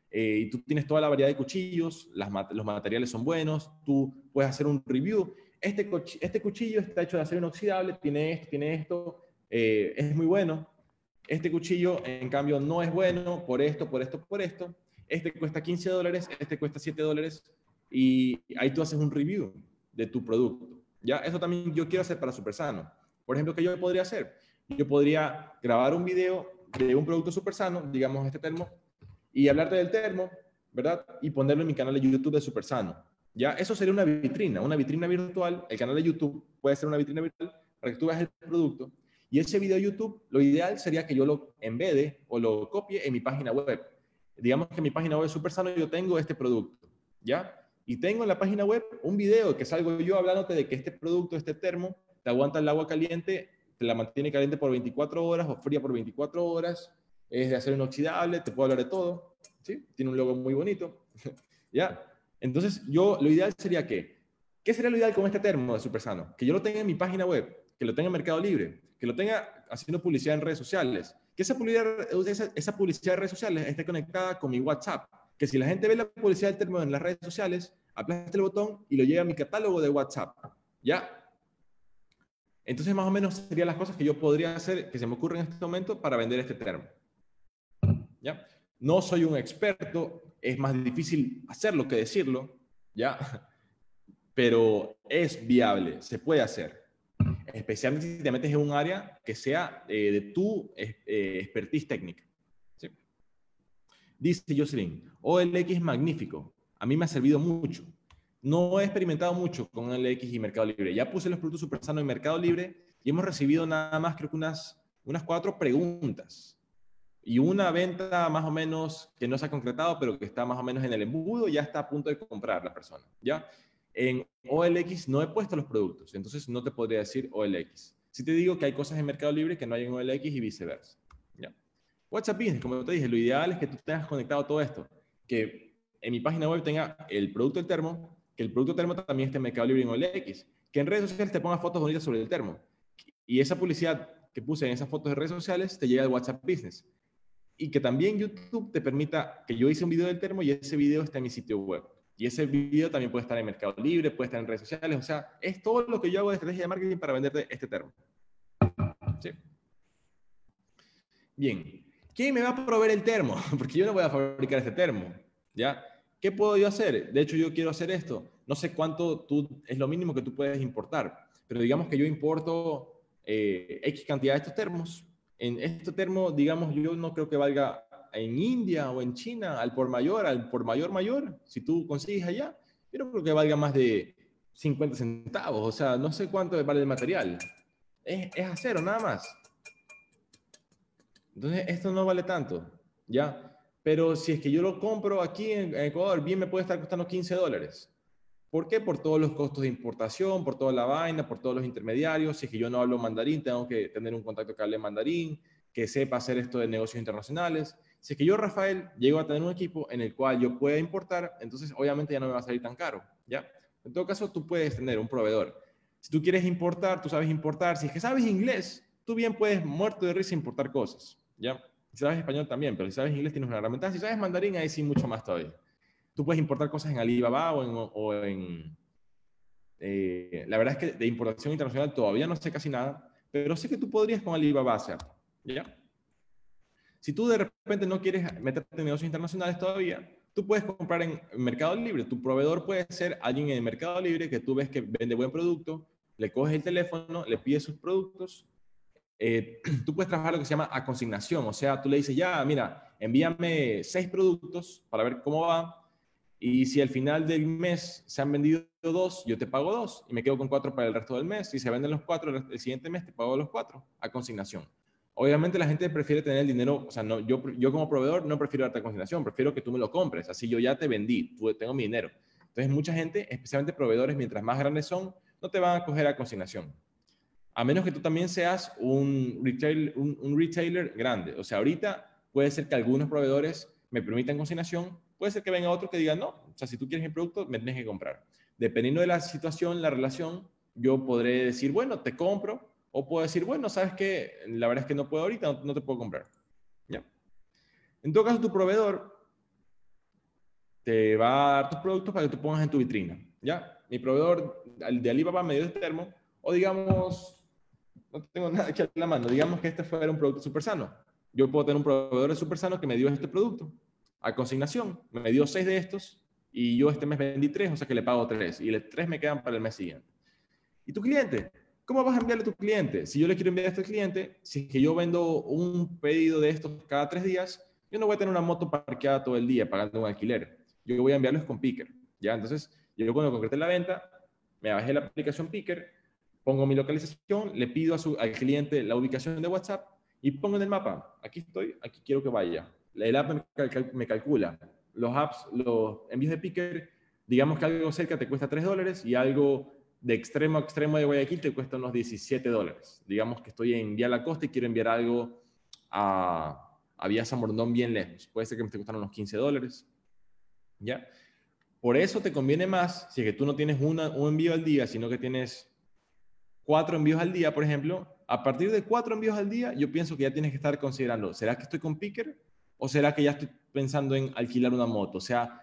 eh, y tú tienes toda la variedad de cuchillos, los materiales son buenos, tú puedes hacer un review. Este, este cuchillo está hecho de acero inoxidable, tiene esto, tiene esto, eh, es muy bueno. Este cuchillo, en cambio, no es bueno por esto, por esto, por esto. Este cuesta 15 dólares, este cuesta 7 dólares y ahí tú haces un review de tu producto. ¿ya? Eso también yo quiero hacer para Supersano. Por ejemplo, ¿qué yo podría hacer? Yo podría grabar un video de un producto súper sano, digamos este termo, y hablarte del termo, ¿verdad? Y ponerlo en mi canal de YouTube de Super Sano. ¿Ya? Eso sería una vitrina, una vitrina virtual. El canal de YouTube puede ser una vitrina virtual para que tú veas el producto. Y ese video de YouTube, lo ideal sería que yo lo embede o lo copie en mi página web. Digamos que mi página web Super Sano yo tengo este producto, ¿ya? Y tengo en la página web un video que salgo yo hablándote de que este producto, este termo, te aguanta el agua caliente la mantiene caliente por 24 horas o fría por 24 horas, es de acero inoxidable, te puedo hablar de todo, ¿sí? Tiene un logo muy bonito, ¿ya? Entonces, yo, lo ideal sería que, ¿qué sería lo ideal con este termo de Supersano? Que yo lo tenga en mi página web, que lo tenga en Mercado Libre, que lo tenga haciendo publicidad en redes sociales, que esa publicidad, esa, publicidad en redes sociales esté conectada con mi WhatsApp, que si la gente ve la publicidad del termo en las redes sociales, aplasta el botón y lo lleva a mi catálogo de WhatsApp. ¿Ya? Entonces, más o menos serían las cosas que yo podría hacer, que se me ocurren en este momento para vender este termo. ¿Ya? No soy un experto, es más difícil hacerlo que decirlo, ¿ya? Pero es viable, se puede hacer. Especialmente si te metes en un área que sea eh, de tu eh, expertise técnica. ¿sí? Dice Jocelyn, OLX magnífico, a mí me ha servido mucho. No he experimentado mucho con OLX y Mercado Libre. Ya puse los productos super sanos en Mercado Libre y hemos recibido nada más, creo que unas, unas cuatro preguntas y una venta más o menos que no se ha concretado, pero que está más o menos en el embudo, ya está a punto de comprar la persona, ¿ya? En OLX no he puesto los productos, entonces no te podría decir OLX. Si te digo que hay cosas en Mercado Libre que no hay en OLX y viceversa, ¿ya? WhatsApp Business, como te dije, lo ideal es que tú tengas conectado todo esto, que en mi página web tenga el producto del termo, que el producto termo también esté en Mercado Libre en OLX, que en redes sociales te ponga fotos bonitas sobre el termo, y esa publicidad que puse en esas fotos de redes sociales te llega al WhatsApp Business y que también YouTube te permita que yo hice un video del termo y ese video está en mi sitio web. Y ese video también puede estar en Mercado Libre, puede estar en redes sociales. O sea, es todo lo que yo hago de estrategia de marketing para venderte este termo. ¿Sí? Bien. ¿Quién me va a proveer el termo? Porque yo no voy a fabricar este termo. ¿Ya? ¿Qué puedo yo hacer? De hecho, yo quiero hacer esto. No sé cuánto tú, es lo mínimo que tú puedes importar. Pero digamos que yo importo eh, X cantidad de estos termos en este termo, digamos, yo no creo que valga en India o en China al por mayor, al por mayor mayor, si tú consigues allá, yo no creo que valga más de 50 centavos, o sea, no sé cuánto vale el material. Es, es nada más. Entonces, esto no vale tanto, ¿ya? Pero si es que yo lo compro aquí en Ecuador, bien me puede estar costando 15 dólares. ¿Por qué? Por todos los costos de importación, por toda la vaina, por todos los intermediarios. Si es que yo no hablo mandarín, tengo que tener un contacto que hable mandarín, que sepa hacer esto de negocios internacionales. Si es que yo, Rafael, llego a tener un equipo en el cual yo pueda importar, entonces obviamente ya no me va a salir tan caro, ¿ya? En todo caso, tú puedes tener un proveedor. Si tú quieres importar, tú sabes importar. Si es que sabes inglés, tú bien puedes, muerto de risa, importar cosas, ¿ya? Si sabes español también, pero si sabes inglés tienes una herramienta. Si sabes mandarín, ahí sí mucho más todavía. Tú puedes importar cosas en Alibaba o en... Eh, la verdad es que de importación internacional todavía no sé casi nada, pero sé que tú podrías con Alibaba hacer. ¿Ya? Si tú de repente no quieres meterte en negocios internacionales todavía, tú puedes comprar en Mercado Libre. Tu proveedor puede ser alguien en el Mercado Libre que tú ves que vende buen producto, le coges el teléfono, le pides sus productos. Eh, tú puedes trabajar lo que se llama a consignación, o sea, tú le dices, ya, mira, envíame seis productos para ver cómo va y si al final del mes se han vendido dos, yo te pago dos y me quedo con cuatro para el resto del mes. Si se venden los cuatro, el siguiente mes te pago los cuatro a consignación. Obviamente la gente prefiere tener el dinero, o sea, no, yo, yo como proveedor no prefiero darte consignación, prefiero que tú me lo compres. Así yo ya te vendí, tú, tengo mi dinero. Entonces mucha gente, especialmente proveedores, mientras más grandes son, no te van a coger a consignación. A menos que tú también seas un, retail, un, un retailer grande. O sea, ahorita puede ser que algunos proveedores me permitan consignación, Puede ser que venga otro que diga, no, o sea, si tú quieres mi producto, me tienes que comprar. Dependiendo de la situación, la relación, yo podré decir, bueno, te compro, o puedo decir, bueno, sabes que la verdad es que no puedo ahorita, no, te puedo comprar. ¿Ya? En todo caso, tu proveedor te va a dar tus productos para que tú pongas en tu vitrina. ¿Ya? Mi proveedor de Alibaba me dio este termo, o digamos, no tengo nada aquí a la mano, digamos que este fuera un producto súper sano. Yo puedo tener un proveedor de súper sano que me dio este producto a consignación. Me dio seis de estos y yo este mes vendí tres, o sea que le pago tres. Y los tres me quedan para el mes siguiente. ¿Y tu cliente? ¿Cómo vas a enviarle a tu cliente? Si yo le quiero enviar a este cliente, si es que yo vendo un pedido de estos cada tres días, yo no voy a tener una moto parqueada todo el día pagando un alquiler. Yo voy a enviarlos con Picker. ¿ya? Entonces, yo cuando concrete la venta, me bajé la aplicación Picker, pongo mi localización, le pido a su, al cliente la ubicación de WhatsApp y pongo en el mapa, aquí estoy, aquí quiero que vaya el app me, calcula los apps, los envíos de picker, digamos que algo cerca te cuesta 3 dólares y algo de extremo a extremo de Guayaquil te cuesta unos 17 dólares. Digamos que estoy en Vía La Costa y quiero enviar algo a, a Vía San bien lejos. Puede ser que me esté costando unos 15 dólares. ¿Ya? Por eso te conviene más, si es que tú no tienes un envío al día, sino que tienes cuatro envíos al día, por ejemplo, a partir de cuatro envíos al día, yo pienso que ya tienes que estar considerando, ¿será que estoy con Picker ¿O será que ya estoy pensando en alquilar una moto? O sea,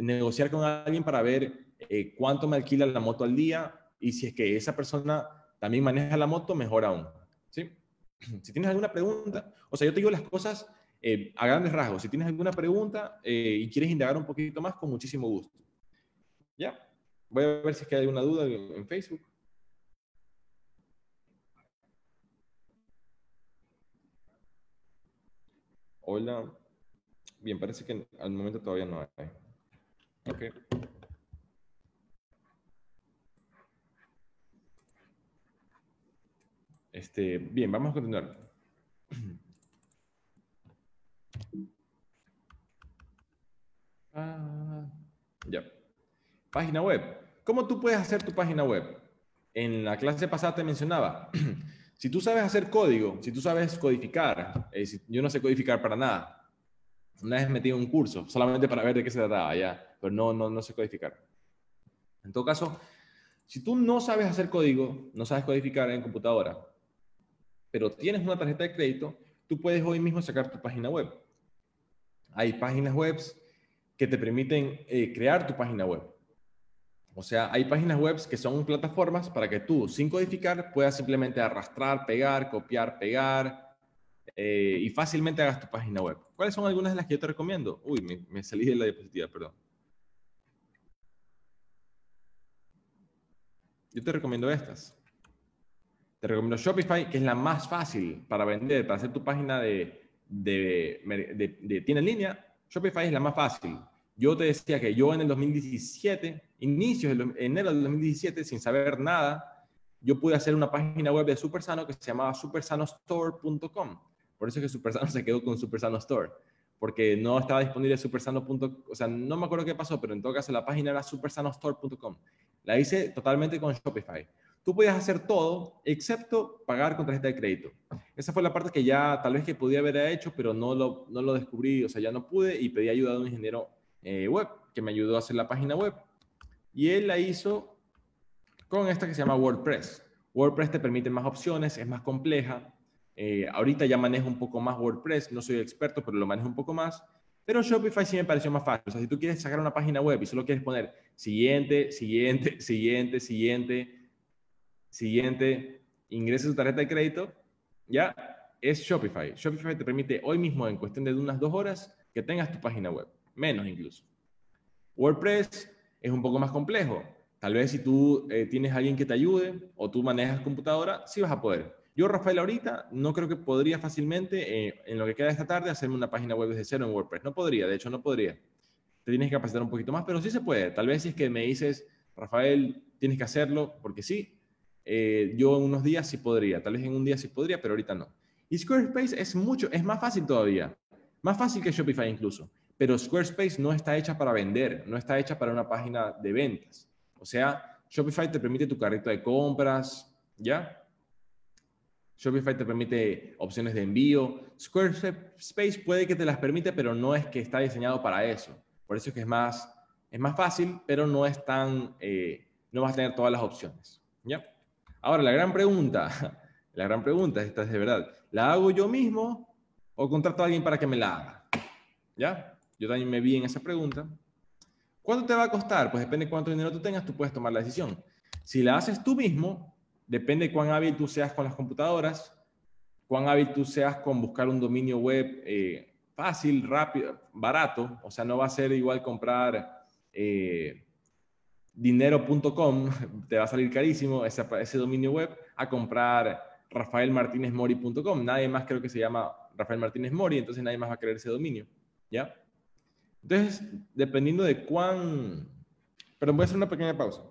negociar con alguien para ver eh, cuánto me alquila la moto al día y si es que esa persona también maneja la moto, mejor aún. ¿sí? Si tienes alguna pregunta, o sea, yo te digo las cosas eh, a grandes rasgos. Si tienes alguna pregunta eh, y quieres indagar un poquito más, con muchísimo gusto. ¿Ya? Voy a ver si es que hay alguna duda en Facebook. Hola. Bien, parece que al momento todavía no hay. Ok. Este, bien, vamos a continuar. Ah, ya. Página web. ¿Cómo tú puedes hacer tu página web? En la clase pasada te mencionaba, si tú sabes hacer código, si tú sabes codificar, eh, yo no sé codificar para nada. Una vez metí un curso solamente para ver de qué se trataba, ya, pero no, no, no sé codificar. En todo caso, si tú no sabes hacer código, no sabes codificar en computadora, pero tienes una tarjeta de crédito, tú puedes hoy mismo sacar tu página web. Hay páginas web que te permiten eh, crear tu página web. O sea, hay páginas web que son plataformas para que tú, sin codificar, puedas simplemente arrastrar, pegar, copiar, pegar eh, y fácilmente hagas tu página web. ¿Cuáles son algunas de las que yo te recomiendo? Uy, me, me salí de la diapositiva, perdón. Yo te recomiendo estas. Te recomiendo Shopify, que es la más fácil para vender, para hacer tu página de, de, de, tienda en línea. Shopify es la más fácil. Yo te decía que yo en el 2017, inicios de enero del 2017, sin saber nada, yo pude hacer una página web de Supersano que se llamaba supersanostore.com. Por eso es que Supersano se quedó con Supersano Store, porque no estaba disponible supersano.com. O sea, no me acuerdo qué pasó, pero en todo caso la página era supersanostore.com. La hice totalmente con Shopify tú podías hacer todo excepto pagar con tarjeta de crédito. Esa fue la parte que ya tal vez que podía haber hecho, pero no lo, no lo descubrí, o sea, ya no pude y pedí ayuda de un ingeniero eh, web que me ayudó a hacer la página web. Y él la hizo con esta que se llama WordPress. WordPress te permite más opciones, es más compleja. Eh, ahorita ya manejo un poco más WordPress, no soy experto, pero lo manejo un poco más. Pero Shopify sí me pareció más fácil. O sea, si tú quieres sacar una página web y solo quieres poner siguiente, siguiente, siguiente, siguiente, siguiente, ingresa su tarjeta de crédito, ya es Shopify. Shopify te permite hoy mismo, en cuestión de unas dos horas, que tengas tu página web, menos incluso. WordPress es un poco más complejo. Tal vez si tú eh, tienes alguien que te ayude o tú manejas computadora, sí vas a poder. Yo, Rafael, ahorita no creo que podría fácilmente, eh, en lo que queda esta tarde, hacerme una página web desde cero en WordPress. No podría, de hecho no podría. Te tienes que capacitar un poquito más, pero sí se puede. Tal vez si es que me dices, Rafael, tienes que hacerlo, porque sí, eh, yo en unos días sí podría, tal vez en un día sí podría, pero ahorita no. Y Squarespace es mucho, es más fácil todavía, más fácil que Shopify incluso, pero Squarespace no está hecha para vender, no está hecha para una página de ventas. O sea, Shopify te permite tu carrito de compras, ¿ya? Shopify te permite opciones de envío. Squarespace puede que te las permite, pero no es que está diseñado para eso. Por eso es que es más, es más fácil, pero no es tan, eh, no vas a tener todas las opciones. ¿Ya? Ahora, la gran pregunta, la gran pregunta, esta es de verdad, ¿la hago yo mismo o contrato a alguien para que me la haga? ¿Ya? Yo también me vi en esa pregunta. ¿Cuánto te va a costar? Pues depende de cuánto dinero tú tengas, tú puedes tomar la decisión. Si la haces tú mismo, depende de cuán hábil tú seas con las computadoras, cuán hábil tú seas con buscar un dominio web eh, fácil, rápido, barato. O sea, no va a ser igual comprar eh, dinero.com, te va a salir carísimo ese, ese dominio web, a comprar rafaelmartinezmori.com. Nadie más creo que se llama Rafael Martínez Mori, entonces nadie más va a querer ese dominio. ¿Ya? Entonces, dependiendo de cuán... Pero voy a hacer una pequeña pausa.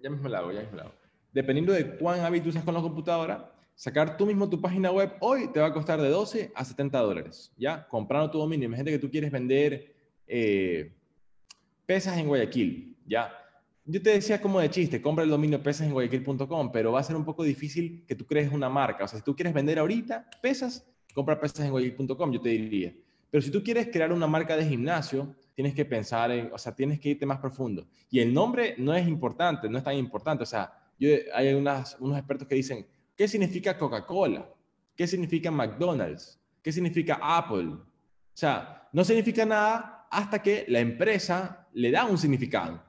Ya mismo la hago, ya mismo la hago. Dependiendo de cuán hábil usas con la computadora, sacar tú mismo tu página web hoy te va a costar de 12 a 70 dólares. ¿Ya? Comprando tu dominio. Imagínate que tú quieres vender... Eh, pesas en Guayaquil, ¿ya? Yo te decía como de chiste, compra el dominio pesasenguayaquil.com, pero va a ser un poco difícil que tú crees una marca. O sea, si tú quieres vender ahorita pesas, compra pesasenguayaquil.com, yo te diría. Pero si tú quieres crear una marca de gimnasio, tienes que pensar en, o sea, tienes que irte más profundo. Y el nombre no es importante, no es tan importante. O sea, yo, hay unos expertos que dicen, ¿qué significa Coca-Cola? ¿Qué significa McDonald's? ¿Qué significa Apple? O sea, no significa nada hasta que la empresa le da un significado.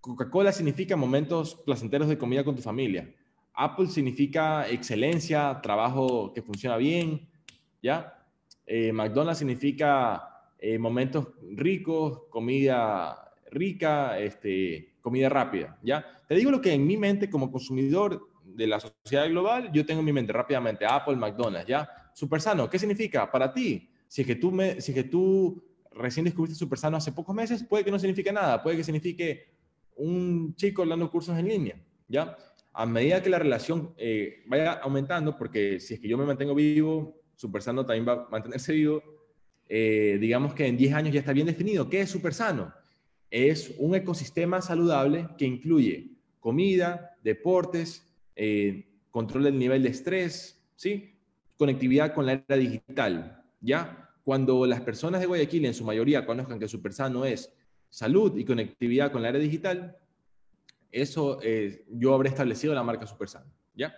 Coca-Cola significa momentos placenteros de comida con tu familia. Apple significa excelencia, trabajo que funciona bien, ¿ya? Eh, McDonald's significa eh, momentos ricos, comida rica, este, comida rápida, ¿ya? Te digo lo que en mi mente como consumidor de la sociedad global, yo tengo en mi mente rápidamente Apple, McDonald's, ¿ya? Super sano, ¿qué significa para ti? Si es que tú, me, si es que tú recién descubriste super sano hace pocos meses, puede que no signifique nada, puede que signifique un chico dando cursos en línea, ¿ya? A medida que la relación eh, vaya aumentando, porque si es que yo me mantengo vivo, super sano también va a mantenerse vivo, eh, digamos que en 10 años ya está bien definido. ¿Qué es super sano? Es un ecosistema saludable que incluye comida, deportes, eh, control del nivel de estrés, ¿sí? conectividad con la era digital. ¿ya? Cuando las personas de Guayaquil en su mayoría conozcan que super sano es salud y conectividad con la era digital, eso eh, yo habré establecido la marca Supersano, ¿ya?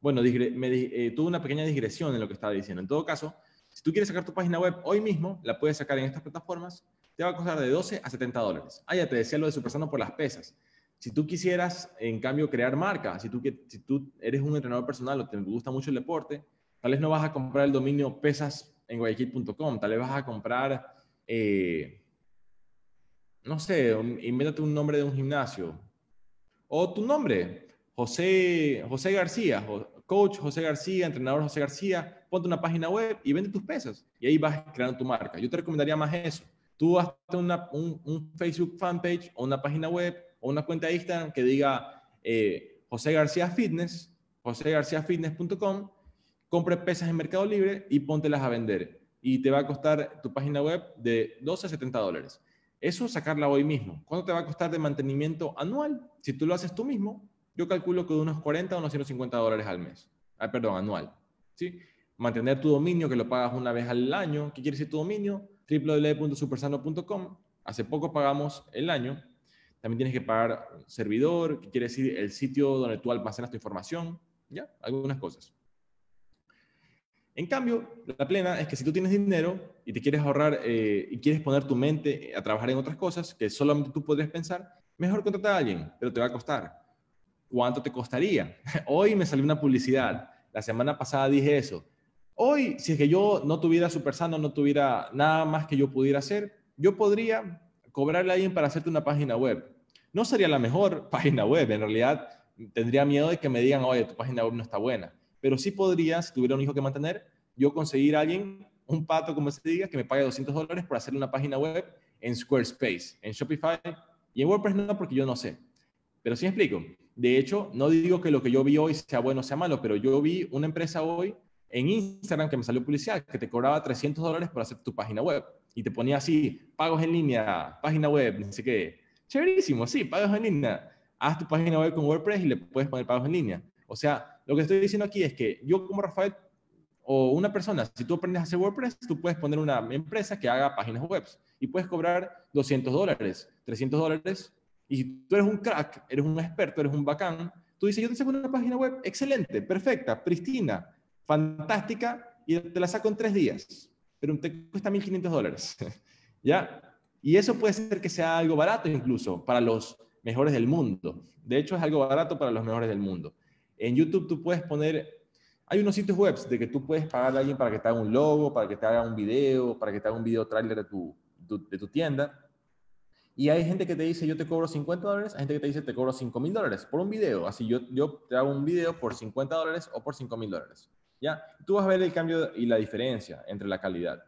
Bueno, me, eh, tuve una pequeña digresión en lo que estaba diciendo. En todo caso, si tú quieres sacar tu página web hoy mismo, la puedes sacar en estas plataformas, te va a costar de 12 a 70 dólares. Ah, ya te decía lo de Supersano por las pesas. Si tú quisieras, en cambio, crear marca, si tú, si tú eres un entrenador personal o te gusta mucho el deporte, tal vez no vas a comprar el dominio pesas en guayaquil.com, tal vez vas a comprar... Eh, no sé, invéntate un nombre de un gimnasio. O tu nombre, José, José García, coach José García, entrenador José García, ponte una página web y vende tus pesas. Y ahí vas creando tu marca. Yo te recomendaría más eso. Tú hazte una, un, un, Facebook fanpage o una página web o una cuenta de Instagram que diga eh, José García Fitness, josegarciafitness.com, compre pesas en Mercado Libre y póntelas a vender. Y te va a costar tu página web de 12 a 70 dólares. Eso sacarla hoy mismo. ¿Cuánto te va a costar de mantenimiento anual? Si tú lo haces tú mismo, yo calculo que de unos 40 a unos 150 dólares al mes. Ah, perdón, anual. ¿sí? Mantener tu dominio, que lo pagas una vez al año. ¿Qué quiere decir tu dominio? www.supersano.com. Hace poco pagamos el año. También tienes que pagar servidor, que quiere decir el sitio donde tú almacenas tu información. ¿Ya? Algunas cosas. En cambio, la plena es que si tú tienes dinero y te quieres ahorrar eh, y quieres poner tu mente a trabajar en otras cosas que solamente tú podrías pensar, mejor contratar a alguien, pero te va a costar. ¿Cuánto te costaría? Hoy me salió una publicidad. La semana pasada dije eso. Hoy, si es que yo no tuviera Super Sano, no tuviera nada más que yo pudiera hacer, yo podría cobrarle a alguien para hacerte una página web. No sería la mejor página web, en realidad tendría miedo de que me digan, oye, tu página web no está buena pero sí podría, si tuviera un hijo que mantener, yo conseguir a alguien, un pato, como se diga, que me pague 200 dólares por hacer una página web en Squarespace, en Shopify y en WordPress no, porque yo no sé. Pero sí explico. De hecho, no digo que lo que yo vi hoy sea bueno o sea malo, pero yo vi una empresa hoy en Instagram que me salió publicidad que te cobraba 300 dólares por hacer tu página web y te ponía así, pagos en línea, página web, no sé qué. Chéverísimo, sí, pagos en línea. Haz tu página web con WordPress y le puedes poner pagos en línea. O sea, lo que estoy diciendo aquí es que yo como Rafael o una persona, si tú aprendes a hacer WordPress, tú puedes poner una empresa que haga páginas web y puedes cobrar 200 dólares, 300 dólares. Y si tú eres un crack, eres un experto, eres un bacán, tú dices, yo te saco una página web excelente, perfecta, pristina, fantástica, y te la saco en tres días, pero te cuesta 1.500 dólares. ¿Ya? Y eso puede ser que sea algo barato incluso para los mejores del mundo. De hecho, es algo barato para los mejores del mundo. En YouTube tú puedes poner, hay unos sitios web de que tú puedes pagar a alguien para que te haga un logo, para que te haga un video, para que te haga un video trailer de tu, de tu tienda. Y hay gente que te dice, yo te cobro 50 dólares, hay gente que te dice, te cobro 5 mil dólares por un video. Así yo, yo te hago un video por 50 dólares o por 5 mil dólares. ¿Ya? Tú vas a ver el cambio y la diferencia entre la calidad.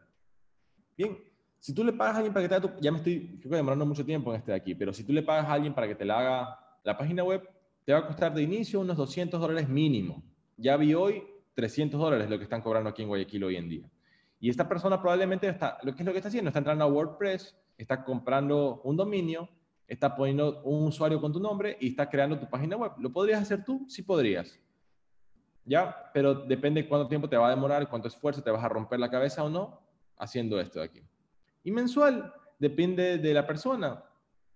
Bien, si tú le pagas a alguien para que te haga tu, ya me estoy creo que demorando mucho tiempo en este de aquí, pero si tú le pagas a alguien para que te la haga la página web, te va a costar de inicio unos 200 dólares mínimo. Ya vi hoy 300 dólares lo que están cobrando aquí en Guayaquil hoy en día. Y esta persona probablemente está, lo que es lo que está haciendo, está entrando a WordPress, está comprando un dominio, está poniendo un usuario con tu nombre y está creando tu página web. ¿Lo podrías hacer tú? Sí podrías. ¿Ya? Pero depende de cuánto tiempo te va a demorar, cuánto esfuerzo te vas a romper la cabeza o no haciendo esto de aquí. Y mensual, depende de la persona.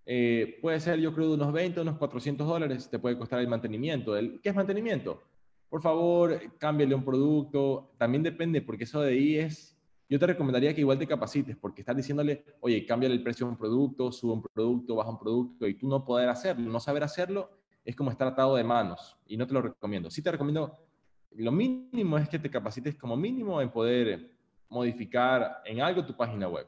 Eh, puede ser, yo creo, de unos 20, unos 400 dólares te puede costar el mantenimiento. ¿Qué es mantenimiento? por favor, cámbiale un producto. También depende, porque eso de ahí es, yo te recomendaría que igual te capacites, porque estás diciéndole, oye, cámbiale el precio de un producto, sube un producto, baja un producto, y tú no poder hacerlo, no saber hacerlo, es como estar atado de manos, y no te lo recomiendo. Sí te recomiendo, lo mínimo es que te capacites como mínimo en poder modificar en algo tu página web.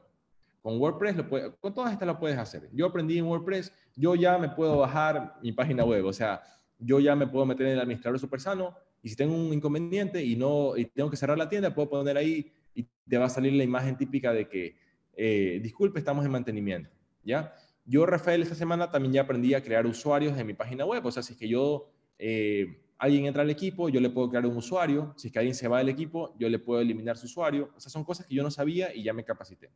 Con WordPress, lo puede, con todas estas lo puedes hacer. Yo aprendí en WordPress, yo ya me puedo bajar mi página web, o sea, yo ya me puedo meter en el administrador super sano y si tengo un inconveniente y, no, y tengo que cerrar la tienda, puedo poner ahí y te va a salir la imagen típica de que, eh, disculpe, estamos en mantenimiento, ¿ya? Yo, Rafael, esta semana también ya aprendí a crear usuarios en mi página web, o sea, si es que yo, eh, alguien entra al equipo, yo le puedo crear un usuario, si es que alguien se va del equipo, yo le puedo eliminar su usuario, o sea, son cosas que yo no sabía y ya me capacité,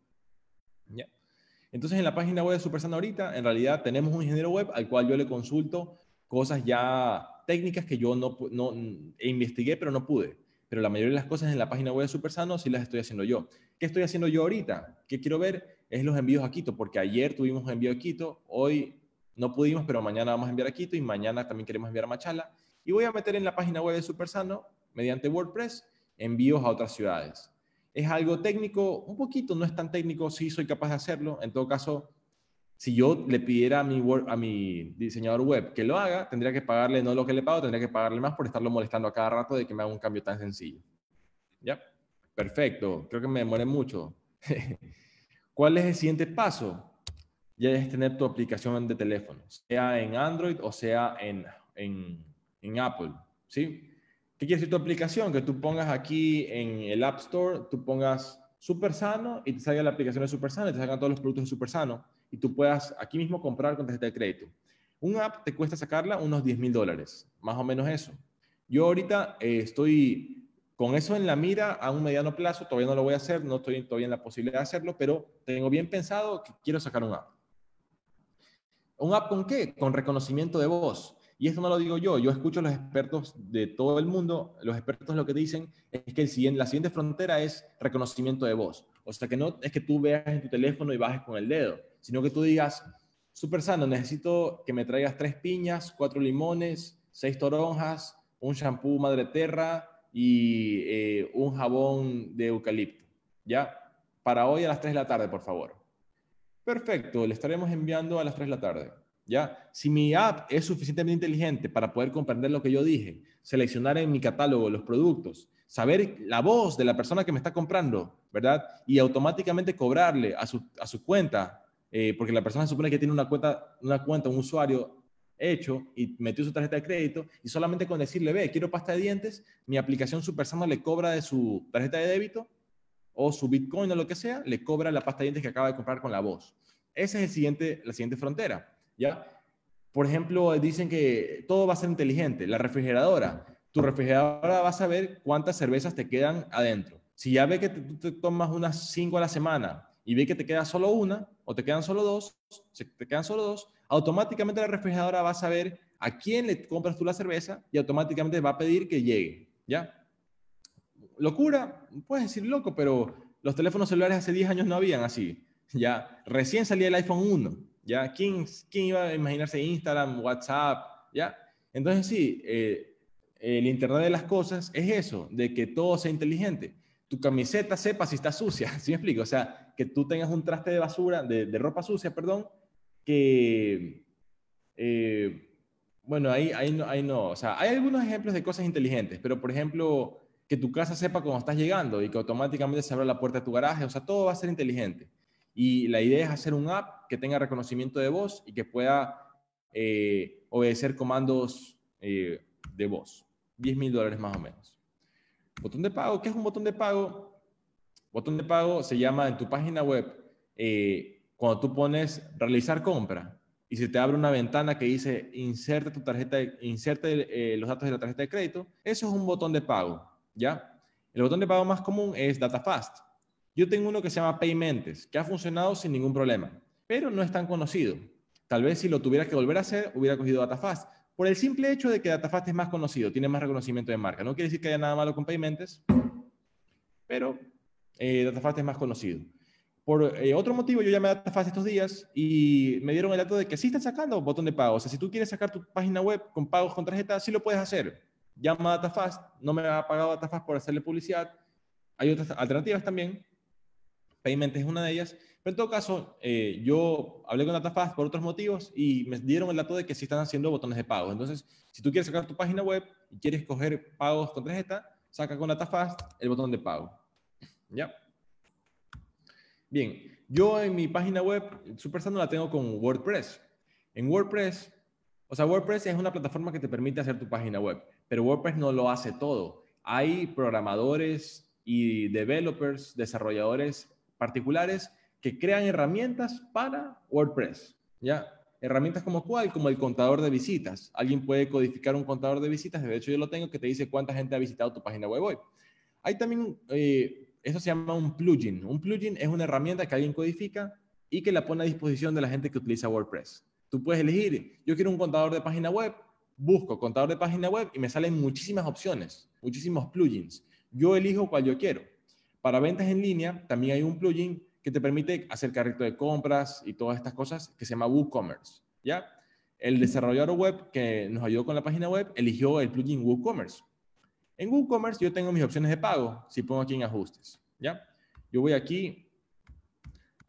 Entonces, en la página web de Supersana ahorita, en realidad tenemos un ingeniero web al cual yo le consulto cosas ya técnicas que yo no, no investigué, pero no pude. Pero la mayoría de las cosas en la página web de Supersano sí las estoy haciendo yo. ¿Qué estoy haciendo yo ahorita? ¿Qué quiero ver? Es los envíos a Quito, porque ayer tuvimos un envío a Quito, hoy no pudimos, pero mañana vamos a enviar a Quito y mañana también queremos enviar a Machala. Y voy a meter en la página web de Supersano, mediante WordPress, envíos a otras ciudades. Es algo técnico, un poquito, no es tan técnico, sí soy capaz de hacerlo. En todo caso, si yo le pidiera a mi, a mi diseñador web que lo haga, tendría que pagarle no lo que le pago, tendría que pagarle más por estarlo molestando a cada rato de que me haga un cambio tan sencillo. ¿Ya? Perfecto, creo que me demoré mucho. ¿Cuál es el siguiente paso? Ya es tener tu aplicación de teléfono, sea en Android o sea en, en, en Apple. ¿Sí? ¿Qué quiere decir tu aplicación? Que tú pongas aquí en el App Store, tú pongas Super Sano y te salga la aplicación de Super Sano y te salgan todos los productos de Super Sano y tú puedas aquí mismo comprar con tarjeta de crédito. Un app te cuesta sacarla unos 10 mil dólares, más o menos eso. Yo ahorita eh, estoy con eso en la mira a un mediano plazo, todavía no lo voy a hacer, no estoy todavía en la posibilidad de hacerlo, pero tengo bien pensado que quiero sacar un app. ¿Un app con qué? Con reconocimiento de voz. Y esto no lo digo yo, yo escucho a los expertos de todo el mundo, los expertos lo que dicen es que la siguiente frontera es reconocimiento de voz. O sea, que no es que tú veas en tu teléfono y bajes con el dedo, sino que tú digas, súper sano, necesito que me traigas tres piñas, cuatro limones, seis toronjas, un shampoo madre terra y eh, un jabón de eucalipto. ¿Ya? Para hoy a las 3 de la tarde, por favor. Perfecto, le estaremos enviando a las 3 de la tarde. ¿Ya? Si mi app es suficientemente inteligente para poder comprender lo que yo dije, seleccionar en mi catálogo los productos, saber la voz de la persona que me está comprando, ¿verdad? Y automáticamente cobrarle a su, a su cuenta, eh, porque la persona supone que tiene una cuenta, una cuenta, un usuario hecho y metió su tarjeta de crédito y solamente con decirle, ve, quiero pasta de dientes, mi aplicación Supersana le cobra de su tarjeta de débito o su Bitcoin o lo que sea, le cobra la pasta de dientes que acaba de comprar con la voz. Esa es el siguiente, la siguiente frontera. ¿Ya? Por ejemplo, dicen que todo va a ser inteligente. La refrigeradora, tu refrigeradora va a saber cuántas cervezas te quedan adentro. Si ya ve que tú te, tomas unas cinco a la semana y ve que te queda solo una o te quedan solo dos, te quedan solo dos, automáticamente la refrigeradora va a saber a quién le compras tú la cerveza y automáticamente va a pedir que llegue, ¿ya? Locura, puedes decir loco, pero los teléfonos celulares hace 10 años no habían así, ¿ya? Recién salía el iPhone 1, ¿ya? ¿Quién, quién iba a imaginarse Instagram, WhatsApp, ¿ya? Entonces sí, eh, el Internet de las cosas es eso, de que todo sea inteligente. Tu camiseta sepa si está sucia, ¿sí me explico? O sea, que tú tengas un traste de basura, de, ropa sucia, perdón, que, eh, bueno, ahí, ahí, no, ahí no, o sea, hay algunos ejemplos de cosas inteligentes, pero por ejemplo, que tu casa sepa cuando estás llegando y que automáticamente se abra la puerta de tu garaje, o sea, todo va a ser inteligente. Y la idea es hacer un app que tenga reconocimiento de voz y que pueda eh, obedecer comandos eh, de voz. 10 mil dólares más o menos. Botón de pago, ¿qué es un botón de pago? Botón de pago se llama en tu página web, eh, cuando tú pones realizar compra y se te abre una ventana que dice inserte tu tarjeta, inserte los datos de la tarjeta de crédito, eso es un botón de pago, ¿ya? El botón de pago más común es DataFast. Yo tengo uno que se llama Paymentes, que ha funcionado sin ningún problema, pero no es tan conocido. Tal vez si lo tuviera que volver a hacer, hubiera cogido DataFast. Por el simple hecho de que DataFast es más conocido, tiene más reconocimiento de marca. No quiere decir que haya nada malo con Paymentes, pero eh, DataFast es más conocido. Por eh, otro motivo, yo llamé a DataFast estos días y me dieron el dato de que sí están sacando botón de pago. O sea, si tú quieres sacar tu página web con pagos con tarjeta, sí lo puedes hacer. llama a DataFast, no me ha pagado DataFast por hacerle publicidad. Hay otras alternativas también. Payment es una de ellas. Pero en todo caso, eh, yo hablé con DataFast por otros motivos y me dieron el dato de que sí están haciendo botones de pago. Entonces, si tú quieres sacar tu página web y quieres coger pagos con tarjeta, saca con DataFast el botón de pago. ¿Ya? Bien, yo en mi página web, Superstar no la tengo con WordPress. En WordPress, o sea, WordPress es una plataforma que te permite hacer tu página web, pero WordPress no lo hace todo. Hay programadores y developers, desarrolladores particulares que crean herramientas para WordPress, ¿ya? Herramientas como cuál, como el contador de visitas. Alguien puede codificar un contador de visitas, de hecho yo lo tengo, que te dice cuánta gente ha visitado tu página web hoy. Hay también eh, eso se llama un plugin. Un plugin es una herramienta que alguien codifica y que la pone a disposición de la gente que utiliza WordPress. Tú puedes elegir, yo quiero un contador de página web, busco contador de página web y me salen muchísimas opciones, muchísimos plugins. Yo elijo cuál yo quiero. Para ventas en línea también hay un plugin que te permite hacer carrito de compras y todas estas cosas que se llama WooCommerce, ¿ya? El desarrollador web que nos ayudó con la página web eligió el plugin WooCommerce. En WooCommerce yo tengo mis opciones de pago, si pongo aquí en ajustes, ¿ya? Yo voy aquí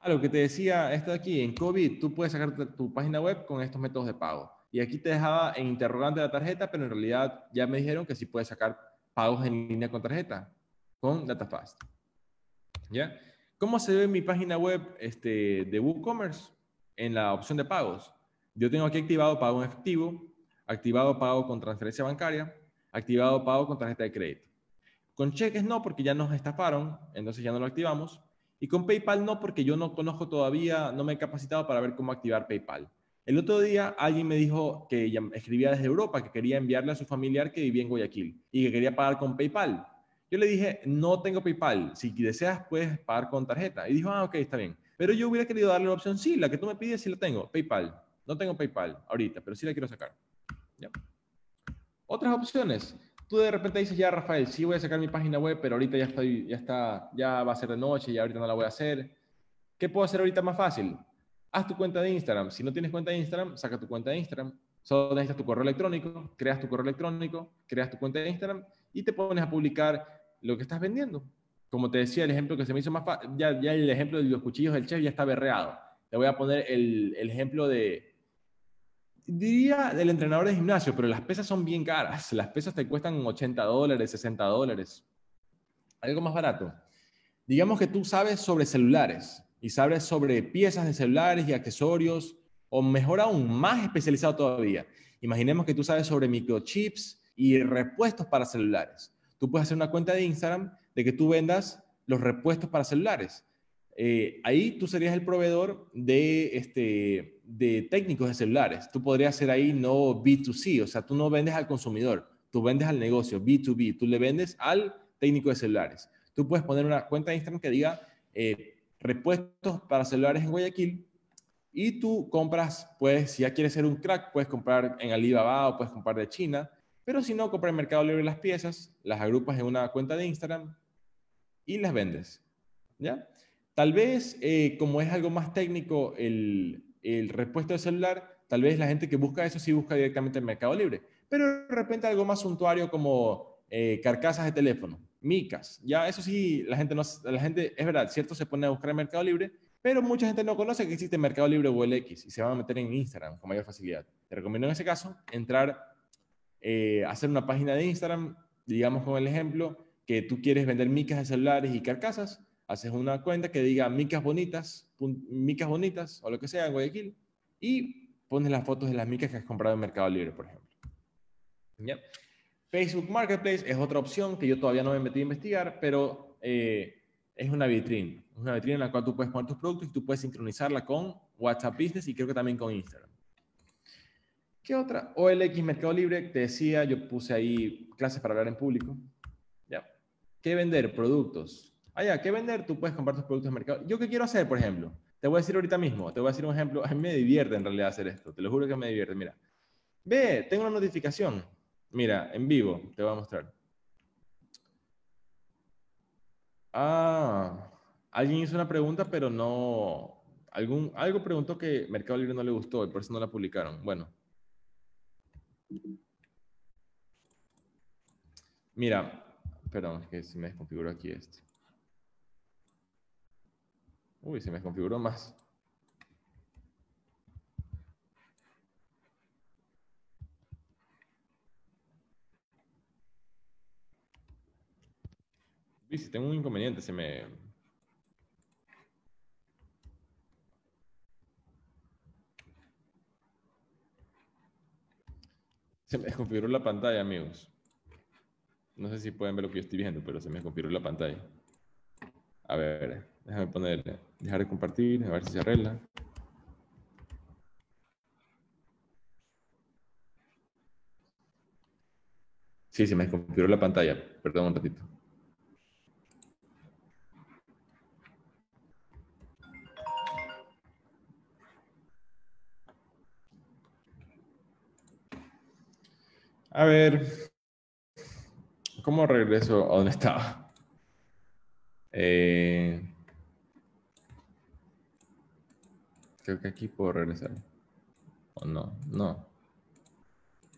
a lo que te decía, esto de aquí, en COVID, tú puedes sacar tu, página web con estos métodos de pago. Y aquí te dejaba en interrogante la tarjeta, pero en realidad ya me dijeron que sí puedes sacar pagos en línea con tarjeta, con DataFast. ¿Ya? ¿Cómo se ve mi página web este, de WooCommerce? En la opción de pagos. Yo tengo aquí activado pago en efectivo, activado pago con transferencia bancaria, activado pago con tarjeta de crédito. Con cheques no, porque ya nos estafaron, entonces ya no lo activamos. Y con PayPal no, porque yo no conozco todavía, no me he capacitado para ver cómo activar PayPal. El otro día alguien me dijo que escribía desde Europa, que quería enviarle a su familiar que vivía en Guayaquil y que quería pagar con PayPal. Yo le dije, no tengo PayPal, si deseas puedes pagar con tarjeta. Y dijo, ah, ok, está bien. Pero yo hubiera querido darle la opción, sí, la que tú me pides, sí la tengo, PayPal. No tengo PayPal ahorita, pero sí la quiero sacar. ¿Ya? Otras opciones. Tú de repente dices, ya Rafael, sí voy a sacar mi página web, pero ahorita ya estoy, ya está, ya va a ser de noche y ahorita no la voy a hacer. ¿Qué puedo hacer ahorita más fácil? Haz tu cuenta de Instagram. Si no tienes cuenta de Instagram, saca tu cuenta de Instagram. Solo necesitas tu correo electrónico, creas tu correo electrónico, creas tu cuenta de Instagram y te pones a publicar lo que estás vendiendo. Como te decía, el ejemplo que se me hizo más fácil, ya, ya el ejemplo de los cuchillos del chef ya está berreado. Te voy a poner el, el ejemplo de, diría del entrenador de gimnasio, pero las pesas son bien caras. Las pesas te cuestan 80 dólares, 60 dólares. Algo más barato. Digamos que tú sabes sobre celulares y sabes sobre piezas de celulares y accesorios, o mejor aún, más especializado todavía. Imaginemos que tú sabes sobre microchips y repuestos para celulares. Tú puedes hacer una cuenta de Instagram de que tú vendas los repuestos para celulares. Eh, ahí tú serías el proveedor de, este, de técnicos de celulares. Tú podrías ser ahí no B2C, o sea, tú no vendes al consumidor, tú vendes al negocio, B2B, tú le vendes al técnico de celulares. Tú puedes poner una cuenta de Instagram que diga eh, repuestos para celulares en Guayaquil y tú compras, pues, si ya quieres ser un crack, puedes comprar en Alibaba o puedes comprar de China, pero si no, compra en Mercado Libre las piezas, las agrupas en una cuenta de Instagram y las vendes. ¿Ya? Tal vez, eh, como es algo más técnico, el, repuesto de celular, tal vez la gente que busca eso sí busca directamente en Mercado Libre. Pero de repente algo más suntuario como eh, carcasas de teléfono, micas. Ya eso sí, la gente, no, la gente, es verdad, cierto, se pone a buscar en Mercado Libre, pero mucha gente no conoce que existe Mercado Libre o LX y se van a meter en Instagram con mayor facilidad. Te recomiendo en ese caso entrar, eh, hacer una página de Instagram, digamos con el ejemplo, que tú quieres vender micas de celulares y carcasas, haces una cuenta que diga micas bonitas, micas bonitas o lo que sea en Guayaquil y pones las fotos de las micas que has comprado en Mercado Libre, por ejemplo. Facebook Marketplace es otra opción que yo todavía no me metí a investigar, pero eh, es una vitrina. Una vitrina en la cual tú puedes poner tus productos y tú puedes sincronizarla con WhatsApp Business y creo que también con Instagram. ¿Qué otra? OLX Mercado Libre, te decía, yo puse ahí clases para hablar en público. ¿Ya? ¿Qué vender? Productos allá, ¿qué vender? Tú puedes comprar tus productos en mercado. ¿Yo qué quiero hacer, por ejemplo? Te voy a decir ahorita mismo, te voy a decir un ejemplo. A mí me divierte en realidad hacer esto, te lo juro que me divierte. Mira, ve, tengo una notificación. Mira, en vivo, te voy a mostrar. Ah, alguien hizo una pregunta, pero no. Algún, algo preguntó que Mercado Libre no le gustó y por eso no la publicaron. Bueno. Mira, perdón, es que se me desconfiguró aquí esto. Uy, se me desconfiguró más. Uy, si tengo un inconveniente, se me... Se me desconfiguró la pantalla, amigos. No sé si pueden ver lo que yo estoy viendo, pero se me desconfiguró la pantalla. A ver, déjame poner, dejar de compartir, a ver si se arregla. Sí, se me desconfiguró la pantalla. Perdón un ratito. A ver, ¿cómo regreso a donde estaba? Eh, creo que aquí puedo regresar. ¿O no? No.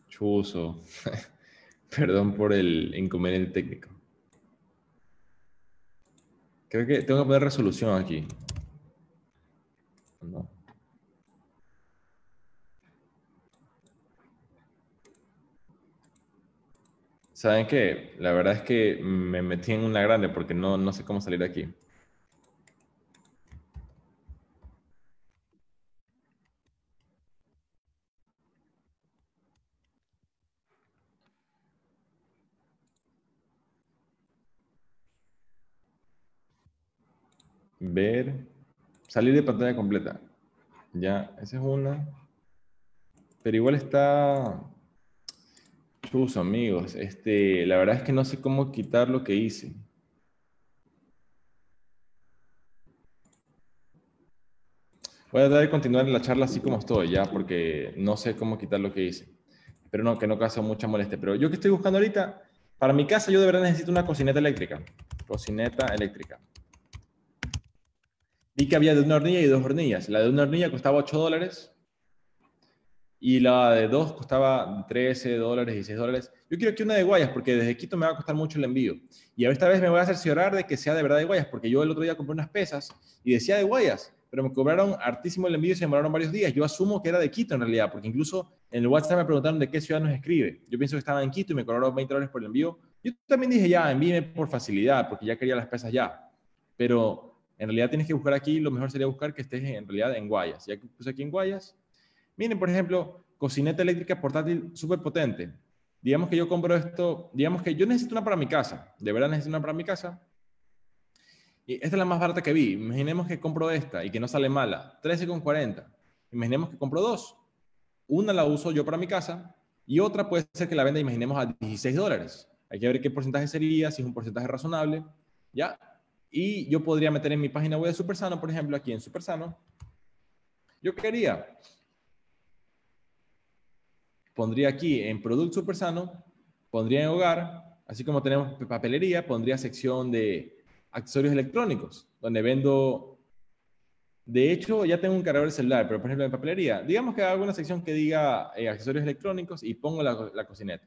Chuso. Perdón por el inconveniente técnico. Creo que tengo que poner resolución aquí. No. ¿Saben qué? La verdad es que me metí en una grande porque no, no sé cómo salir de aquí. Ver, salir de pantalla completa. Ya, esa es una. Pero igual está, Amigos. Este, la verdad es que no sé cómo quitar lo que hice. Voy a tratar de continuar la charla así como estoy, ya, porque no sé cómo quitar lo que hice. Pero no, que no causa mucha molestia. Pero yo que estoy buscando ahorita, para mi casa yo de verdad necesito una cocineta eléctrica. Cocineta eléctrica. Vi que había de una hornilla y dos hornillas. La de una hornilla costaba 8 dólares y la de dos costaba 13 dólares, y 6 dólares. Yo quiero que una de Guayas, porque desde Quito me va a costar mucho el envío. Y esta vez me voy a cerciorar de que sea de verdad de Guayas, porque yo el otro día compré unas pesas y decía de Guayas, pero me cobraron hartísimo el envío y se demoraron varios días. Yo asumo que era de Quito en realidad, porque incluso en el WhatsApp me preguntaron de qué ciudad nos escribe. Yo pienso que estaba en Quito y me cobraron 20 dólares por el envío. Yo también dije ya, envíeme por facilidad, porque ya quería las pesas ya. Pero en realidad tienes que buscar aquí, lo mejor sería buscar que estés en realidad en Guayas. Ya que puse aquí en Guayas, Miren, por ejemplo, cocineta eléctrica portátil súper potente. Digamos que yo compro esto, digamos que yo necesito una para mi casa, de verdad necesito una para mi casa. Y esta es la más barata que vi. Imaginemos que compro esta y que no sale mala, 13,40. Imaginemos que compro dos. Una la uso yo para mi casa y otra puede ser que la venda, imaginemos, a 16 dólares. Hay que ver qué porcentaje sería, si es un porcentaje razonable, ¿ya? Y yo podría meter en mi página web de Supersano, por ejemplo, aquí en Supersano. Yo quería pondría aquí en Producto Super Sano, pondría en Hogar, así como tenemos papelería, pondría sección de accesorios electrónicos, donde vendo... De hecho, ya tengo un cargador de celular, pero por ejemplo en papelería, digamos que hago una sección que diga eh, accesorios electrónicos y pongo la, la cocineta.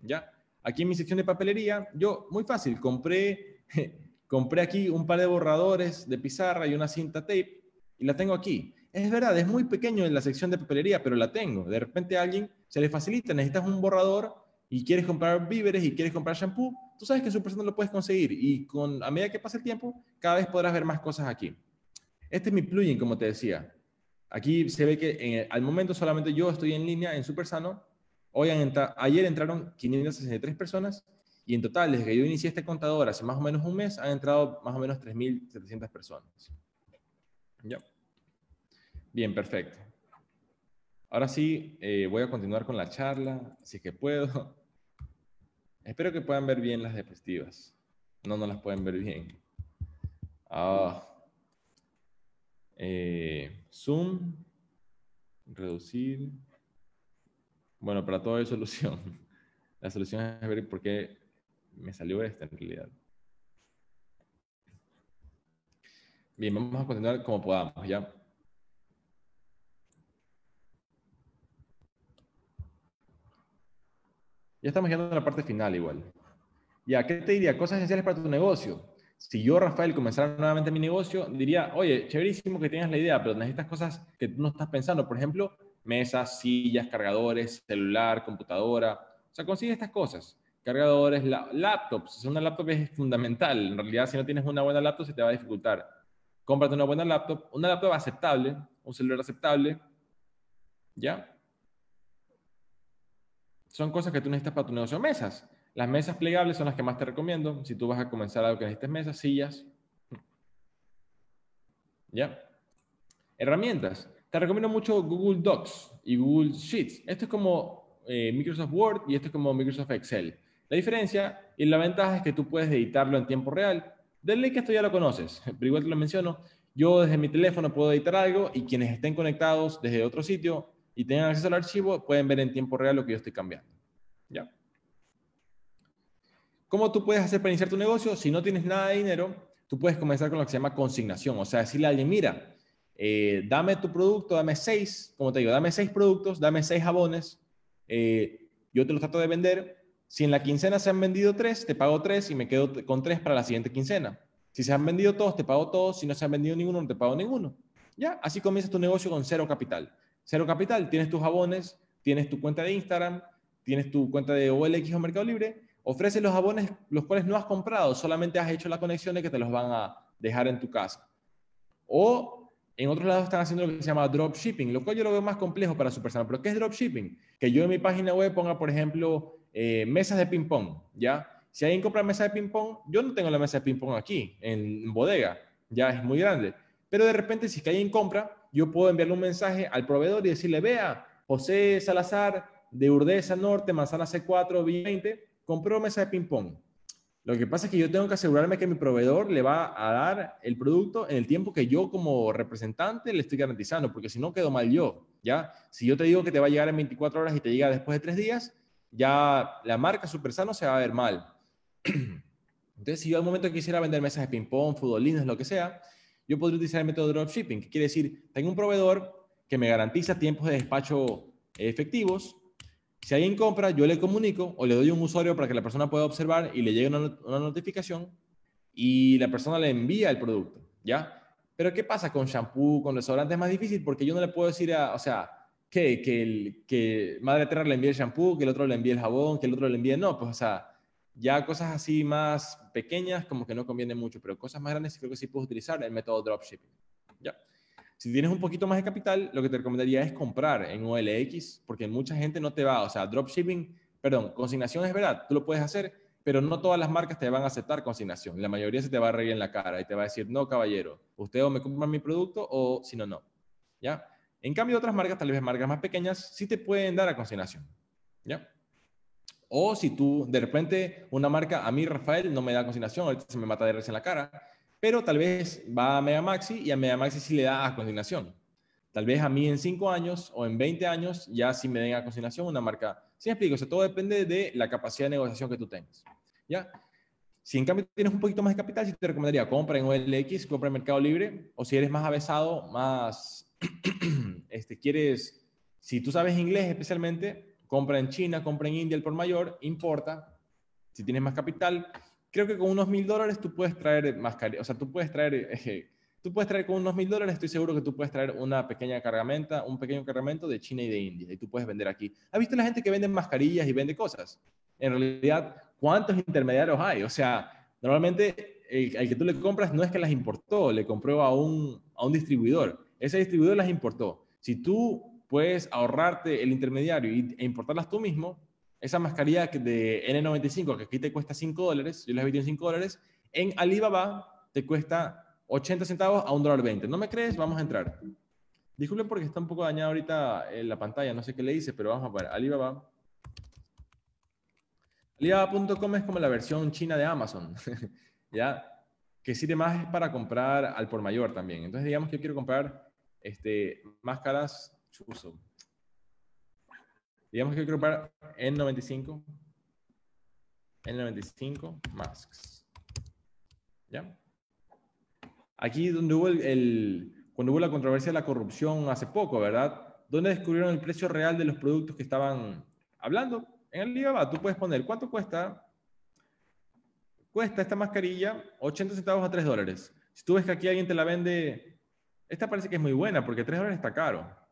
¿Ya? Aquí en mi sección de papelería, yo, muy fácil, compré, compré aquí un par de borradores de pizarra y una cinta tape y la tengo aquí. Es verdad, es muy pequeño en la sección de papelería, pero la tengo. De repente alguien se le facilita, necesitas un borrador y quieres comprar víveres y quieres comprar shampoo, tú sabes que en persona lo puedes conseguir y con, a medida que pase el tiempo, cada vez podrás ver más cosas aquí. Este es mi plugin, como te decía. Aquí se ve que al momento solamente yo estoy en línea en Supersano. Hoy ayer entraron 563 personas y en total, desde que yo inicié este contador hace más o menos un mes, han entrado más o menos 3.700 personas. ¿Ya? Bien, perfecto. Ahora sí, eh, voy a continuar con la charla, si es que puedo. Espero que puedan ver bien las diapositivas. No, no las pueden ver bien. Ah. Eh, zoom, reducir. Bueno, para todo hay solución. La solución es ver por qué me salió esta en realidad. Bien, vamos a continuar como podamos, ¿ya? Ya estamos llegando a la parte final igual. Ya, ¿qué te diría? Cosas esenciales para tu negocio. Si yo, Rafael, comenzara nuevamente mi negocio, diría, oye, chéverísimo que tengas la idea, pero necesitas cosas que tú no estás pensando. Por ejemplo, mesas, sillas, cargadores, celular, computadora. O sea, consigue estas cosas. Cargadores, laptops. Una laptop es fundamental. En realidad, si no tienes una buena laptop, se te va a dificultar. Cómprate una buena laptop, una laptop aceptable, un celular aceptable. ¿Ya? Son cosas que tú necesitas para tu negocio. Mesas. Las mesas plegables son las que más te recomiendo. Si tú vas a comenzar algo que necesites mesas, sillas. ¿Ya? Herramientas. Te recomiendo mucho Google Docs y Google Sheets. Esto es como eh, Microsoft Word y esto es como Microsoft Excel. La diferencia y la ventaja es que tú puedes editarlo en tiempo real. Denle que esto ya lo conoces, pero igual te lo menciono. Yo desde mi teléfono puedo editar algo y quienes estén conectados desde otro sitio y tengan acceso al archivo pueden ver en tiempo real lo que yo estoy cambiando. ¿Ya? ¿Cómo tú puedes hacer para iniciar tu negocio? Si no tienes nada de dinero, tú puedes comenzar con lo que se llama consignación. O sea, decirle a alguien, mira, eh, dame tu producto, dame seis, como te digo, dame seis productos, dame seis jabones, eh, yo te los trato de vender. Si en la quincena se han vendido tres, te pago tres y me quedo con tres para la siguiente quincena. Si se han vendido todos, te pago todos. Si no se han vendido ninguno, no te pago ninguno. Ya, así comienza tu negocio con cero capital. Cero capital, tienes tus jabones, tienes tu cuenta de Instagram, tienes tu cuenta de OLX o Mercado Libre, ofreces los jabones los cuales no has comprado, solamente has hecho la conexión de que te los van a dejar en tu casa. O en otros lados están haciendo lo que se llama dropshipping, lo cual yo lo veo más complejo para su persona. ¿Pero qué es dropshipping? Que yo en mi página web ponga, por ejemplo, eh, mesas de ping-pong, ¿ya? Si alguien compra mesa de ping-pong, yo no tengo la mesa de ping-pong aquí, en bodega, ya es muy grande. Pero de repente, si es que alguien compra, yo puedo enviarle un mensaje al proveedor y decirle, vea, José Salazar de Urdesa Norte, Manzana C4, 20, compró mesa de ping-pong. Lo que pasa es que yo tengo que asegurarme que mi proveedor le va a dar el producto en el tiempo que yo como representante le estoy garantizando, porque si no quedo mal yo, ¿ya? Si yo te digo que te va a llegar en 24 horas y te llega después de tres días, ya la marca Supersano se va a ver mal. Entonces, si yo al momento quisiera vender mesas de ping-pong, futbolines, lo que sea, yo podría utilizar el método de dropshipping, que quiere decir, tengo un proveedor que me garantiza tiempos de despacho efectivos, si alguien compra, yo le comunico o le doy un usuario para que la persona pueda observar y le llegue una, notificación y la persona le envía el producto, ¿ya? Pero ¿qué pasa con shampoo, con desodorante? Es más difícil porque yo no le puedo decir, a, o sea, que, que, el, que Madre Tierra le envíe el shampoo, que el otro le envíe el jabón, que el otro le envíe... No, pues, o sea, ya cosas así más pequeñas como que no conviene mucho, pero cosas más grandes creo que sí puedes utilizar el método dropshipping, ¿ya? Si tienes un poquito más de capital, lo que te recomendaría es comprar en OLX, porque mucha gente no te va, o sea, dropshipping, perdón, consignación es verdad, tú lo puedes hacer, pero no todas las marcas te van a aceptar consignación. La mayoría se te va a reír en la cara y te va a decir, no, caballero, usted o me compra mi producto o si no, no. ¿Ya? En cambio, otras marcas, tal vez marcas más pequeñas, sí te pueden dar a consignación. ¿Ya? O si tú, de repente, una marca, a mí, Rafael, no me da consignación, ahorita se me mata de risa en la cara, pero tal vez va a Mega Maxi y a Mega Maxi sí le da a consignación. Tal vez a mí en 5 años o en 20 años ya sí me den a consignación una marca. Sí, explico, o todo depende de la capacidad de negociación que tú tengas. ¿Ya? Si en cambio tienes un poquito más de capital, sí te recomendaría compra en OLX, compra en Mercado Libre, o si eres más avesado, más, este, quieres, si tú sabes inglés especialmente, compra en China, compra en India el por mayor, importa. Si tienes más capital, creo que con unos mil dólares tú puedes traer mascarilla, o sea, tú puedes traer, eh, tú puedes traer con unos mil dólares, estoy seguro que tú puedes traer una pequeña cargamenta, un pequeño cargamento de China y de India, y tú puedes vender aquí. ¿Has visto la gente que vende mascarillas y vende cosas? En realidad, ¿cuántos intermediarios hay? O sea, normalmente el, que tú le compras no es que las importó, le compró a un, a un distribuidor. Ese distribuidor las importó. Si tú puedes ahorrarte el intermediario e importarlas tú mismo, esa mascarilla de N95 que aquí te cuesta 5 dólares, yo la he vendido en 5 dólares, en Alibaba te cuesta 80 centavos a $1.20. ¿No me crees? Vamos a entrar. Disculpen porque está un poco dañada ahorita en la pantalla, no sé qué le hice, pero vamos a ver. Alibaba. Alibaba.com es como la versión china de Amazon, ¿ya? Que sirve más para comprar al por mayor también. Entonces, digamos que yo quiero comprar este, máscaras, Digamos que quiero comprar N95. N95 masks. ¿Ya? Aquí donde hubo el, cuando hubo la controversia de la corrupción hace poco, ¿verdad? ¿Dónde descubrieron el precio real de los productos que estaban hablando? En el Alibaba tú puedes poner cuánto cuesta cuesta esta mascarilla 80 centavos a 3 dólares. Si tú ves que aquí alguien te la vende, esta parece que es muy buena porque 3 dólares está caro.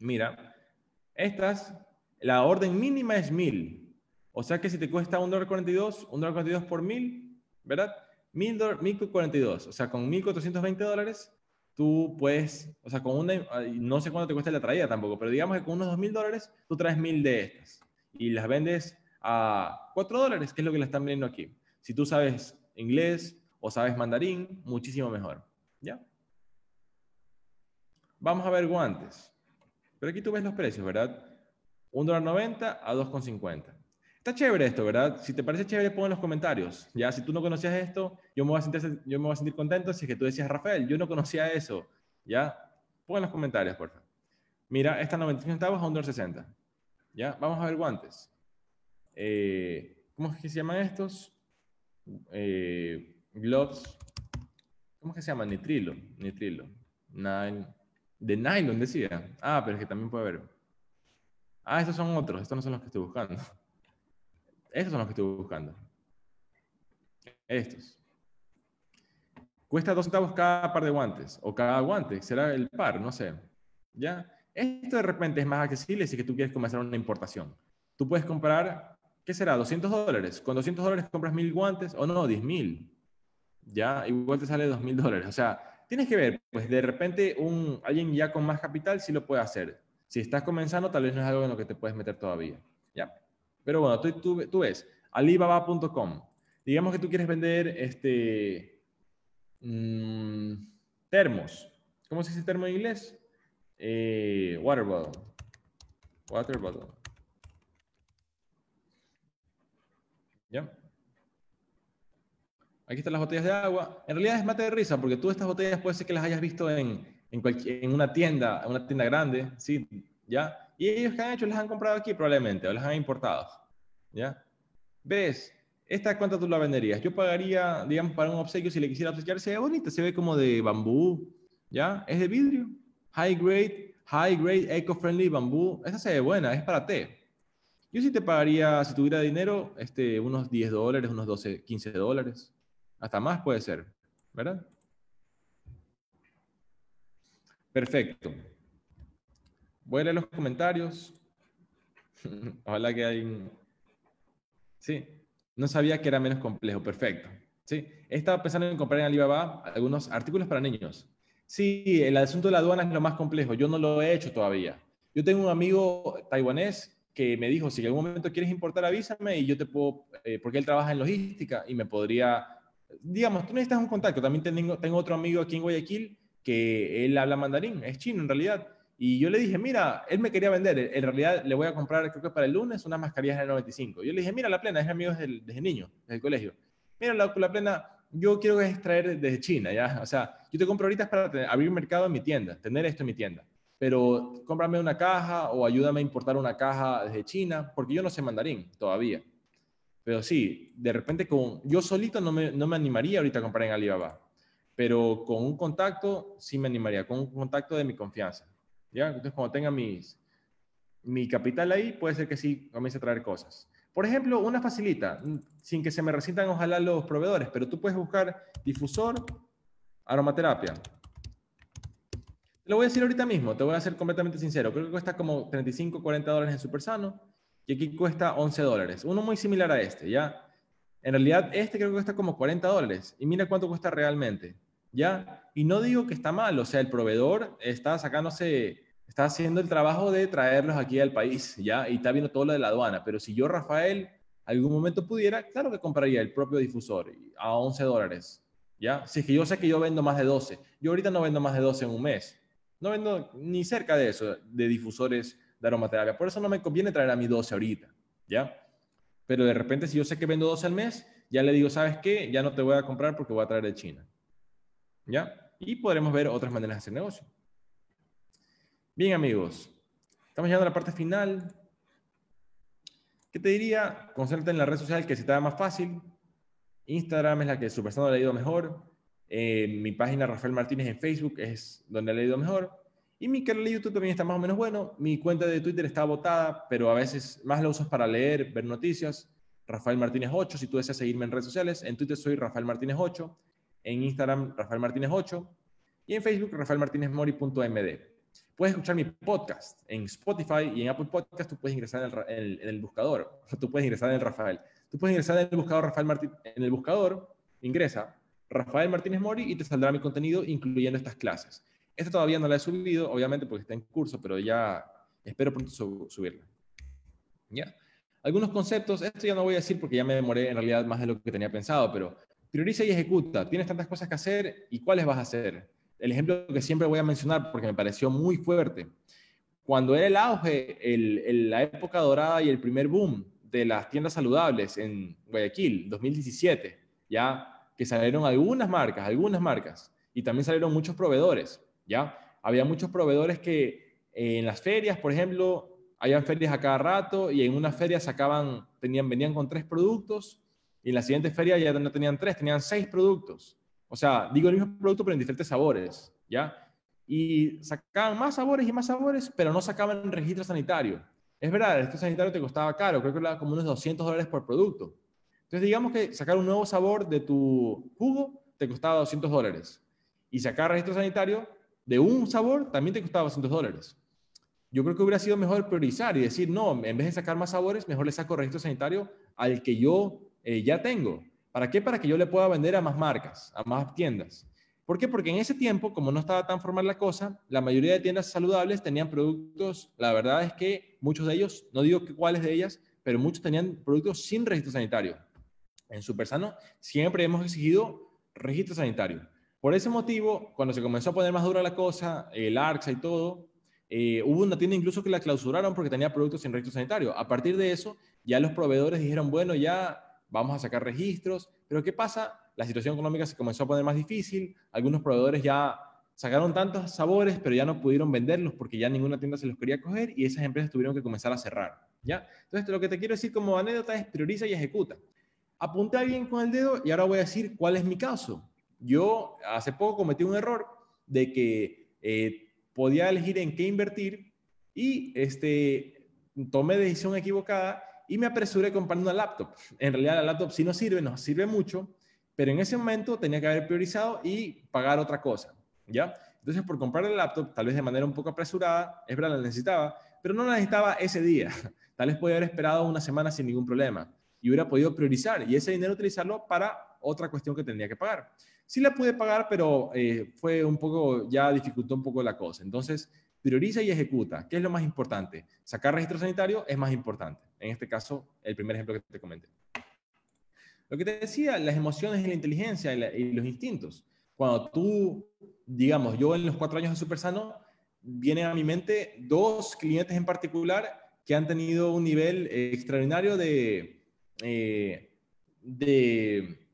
Mira, estas, la orden mínima es 1000. O sea que si te cuesta 1 dólar 42, 1 dólar 42 por 1000, ¿verdad? 1042. O sea, con 1420 dólares, tú puedes, o sea, con una, no sé cuánto te cuesta la traída tampoco, pero digamos que con unos 2000 dólares, tú traes 1000 de estas y las vendes a 4 dólares, que es lo que le están vendiendo aquí. Si tú sabes inglés o sabes mandarín, muchísimo mejor. ¿Ya? Vamos a ver guantes. Pero aquí tú ves los precios, ¿verdad? $1.90 a 2.50. Está chévere esto, ¿verdad? Si te parece chévere, pon en los comentarios. Ya, si tú no conocías esto, yo me voy a sentir, yo me voy a sentir contento si es que tú decías, Rafael, yo no conocía eso. Ya, pon en los comentarios, por favor. Mira, esta 95 centavos a 1.60. Ya, vamos a ver guantes. Eh, ¿Cómo es que se llaman estos? Eh, gloves. ¿Cómo es que se llaman? Nitrilo. Nitrilo. Nine. De nylon decía. Ah, pero es que también puede haber. Ah, estos son otros. Estos no son los que estoy buscando. Estos son los que estoy buscando. Estos. Cuesta dos centavos cada par de guantes. O cada guante. Será el par, no sé. ¿Ya? Esto de repente es más accesible si que tú quieres comenzar una importación. Tú puedes comprar, ¿qué será? 200 dólares. Con 200 dólares compras mil guantes, o no, 10 mil. Ya, igual te sale 2 mil dólares. O sea, tienes que ver, pues de repente un, alguien ya con más capital sí lo puede hacer. Si estás comenzando, tal vez no es algo en lo que te puedes meter todavía. ¿Ya? Pero bueno, tú, tú, ves, alibaba.com. Digamos que tú quieres vender este, mm, termos. ¿Cómo se dice termo en inglés? Eh, water bottle. Water bottle. ¿Ya? Aquí están las botellas de agua. En realidad es mate de risa, porque tú estas botellas puede ser que las hayas visto en, en, una tienda, en una tienda grande, ¿sí? ¿Ya? Y ellos que han hecho, las han comprado aquí probablemente, o las han importado. ¿Ya? ¿Ves? ¿Esta cuánto tú la venderías? Yo pagaría, digamos, para un obsequio, si le quisiera obsequiar, se ve bonita, se ve como de bambú, ¿ya? Es de vidrio. High grade, high grade, eco-friendly bambú. Esa se ve buena, es para té. Yo sí te pagaría, si tuviera dinero, este, unos 10 dólares, unos 12, 15 dólares. Hasta más puede ser, ¿verdad? Perfecto. Voy a leer los comentarios. Ojalá que hay Sí, no sabía que era menos complejo. Perfecto. Sí, he estado pensando en comprar en Alibaba algunos artículos para niños. Sí, el asunto de la aduana es lo más complejo. Yo no lo he hecho todavía. Yo tengo un amigo taiwanés que me dijo, si en algún momento quieres importar, avísame y yo te puedo, eh, porque él trabaja en logística y me podría, digamos, tú necesitas un contacto. También tengo, tengo otro amigo aquí en Guayaquil que él habla mandarín, es chino en realidad y yo le dije, mira, él me quería vender, en realidad le voy a comprar, creo que para el lunes, unas mascarillas de 95. Yo le dije, mira, la plena, es amigo desde, desde niño, desde el colegio. Mira, la, la, plena, yo quiero extraer desde China, ¿ya? O sea, yo te compro ahorita para abrir mercado en mi tienda, tener esto en mi tienda. Pero cómprame una caja o ayúdame a importar una caja desde China, porque yo no sé mandarín todavía. Pero sí, de repente con, yo solito no me, no me animaría ahorita a comprar en Alibaba. Pero con un contacto sí me animaría, con un contacto de mi confianza. ¿ya? Entonces, cuando tenga mis, mi capital ahí, puede ser que sí comience a traer cosas. Por ejemplo, una facilita, sin que se me resientan ojalá los proveedores, pero tú puedes buscar difusor, aromaterapia. Lo voy a decir ahorita mismo, te voy a ser completamente sincero. Creo que cuesta como 35, 40 dólares en Supersano y aquí cuesta 11 dólares. Uno muy similar a este, ¿ya? En realidad, este creo que cuesta como 40 dólares. Y mira cuánto cuesta realmente. ¿ya? Y no digo que está mal, o sea, el proveedor está sacándose, está haciendo el trabajo de traerlos aquí al país, ¿ya? Y está viendo todo lo de la aduana, pero si yo, Rafael, algún momento pudiera, claro que compraría el propio difusor a 11 dólares, ¿ya? Si es que yo sé que yo vendo más de 12, yo ahorita no vendo más de 12 en un mes, no vendo ni cerca de eso, de difusores de aromaterapia, por eso no me conviene traer a mi 12 ahorita, ¿ya? Pero de repente si yo sé que vendo 12 al mes, ya le digo, ¿sabes qué? Ya no te voy a comprar porque voy a traer de China. ¿Ya? Y podremos ver otras maneras de hacer negocio. Bien, amigos. Estamos llegando a la parte final. ¿Qué te diría? Concéntrate en la red social que se te da más fácil. Instagram es la que Superstando ha leído mejor. Eh, mi página Rafael Martínez en Facebook es donde he leído mejor. Y mi canal de YouTube también está más o menos bueno. Mi cuenta de Twitter está botada, pero a veces más la uso para leer, ver noticias. Rafael Martínez 8, si tú deseas seguirme en redes sociales. En Twitter soy Rafael Martínez 8, en Instagram Rafael Martínez 8 y en Facebook rafaelmartinezmori.md. Puedes escuchar mi podcast en Spotify y en Apple Podcast. Tú puedes ingresar en el, buscador. O tú puedes ingresar en el Rafael. Tú puedes ingresar en el buscador Rafael Martín, en el buscador, ingresa Rafael Martínez Mori y te saldrá mi contenido, incluyendo estas clases. Esta todavía no la he subido, obviamente porque está en curso, pero ya espero pronto subirla. ¿Ya? Algunos conceptos, esto ya no voy a decir porque ya me demoré en realidad más de lo que tenía pensado, pero prioriza y ejecuta. Tienes tantas cosas que hacer y cuáles vas a hacer. El ejemplo que siempre voy a mencionar porque me pareció muy fuerte. Cuando era el auge, el, la época dorada y el primer boom de las tiendas saludables en Guayaquil, 2017, ya que salieron algunas marcas, algunas marcas, y también salieron muchos proveedores, ya. Había muchos proveedores que eh, en las ferias, por ejemplo, habían ferias a cada rato y en una feria sacaban, tenían, venían con tres productos y en la siguiente feria ya no tenían tres, tenían seis productos. O sea, digo el mismo producto pero en diferentes sabores, ¿ya? Y sacaban más sabores y más sabores, pero no sacaban registro sanitario. Es verdad, el registro sanitario te costaba caro, creo que era como unos 200 dólares por producto. Entonces, digamos que sacar un nuevo sabor de tu jugo te costaba 200 dólares. Y sacar registro sanitario de un sabor también te costaba 200 dólares. Yo creo que hubiera sido mejor priorizar y decir, no, en vez de sacar más sabores, mejor le saco registro sanitario al que yo eh, ya tengo. ¿Para qué? Para que yo le pueda vender a más marcas, a más tiendas. ¿Por qué? Porque en ese tiempo, como no estaba tan formal la cosa, la mayoría de tiendas saludables tenían productos, la verdad es que muchos de ellos, no digo cuáles de ellas, pero muchos tenían productos sin registro sanitario. En Supersano siempre hemos exigido registro sanitario. Por ese motivo, cuando se comenzó a poner más dura la cosa, el ARCSA y todo, eh, hubo una tienda incluso que la clausuraron porque tenía productos sin registro sanitario. A partir de eso, ya los proveedores dijeron, bueno, ya vamos a sacar registros, pero ¿qué pasa? la situación económica se comenzó a poner más difícil, algunos proveedores ya sacaron tantos sabores, pero ya no pudieron venderlos porque ya ninguna tienda se los quería coger y esas empresas tuvieron que comenzar a cerrar, ¿ya? Entonces, lo que te quiero decir como anécdota es prioriza y ejecuta. Apunté a alguien con el dedo y ahora voy a decir cuál es mi caso. Yo hace poco cometí un error de que eh, podía elegir en qué invertir y este, tomé decisión equivocada y me apresuré a comprar una laptop. En realidad la laptop sí nos sirve, nos sirve mucho, pero en ese momento tenía que haber priorizado y pagar otra cosa, ¿ya? Entonces, por comprar el laptop, tal vez de manera un poco apresurada, es verdad, la necesitaba, pero no la necesitaba ese día. Tal vez podía haber esperado una semana sin ningún problema y hubiera podido priorizar y ese dinero utilizarlo para otra cuestión que tendría que pagar. Sí la pude pagar, pero eh, fue un poco, ya dificultó un poco la cosa. Entonces, prioriza y ejecuta. ¿Qué es lo más importante? Sacar registro sanitario es más importante. En este caso, el primer ejemplo que te comenté. Lo que te decía, las emociones y la inteligencia y, los instintos. Cuando tú, digamos, yo en los cuatro años de Super Sano, vienen a mi mente dos clientes en particular que han tenido un nivel extraordinario de, eh, de,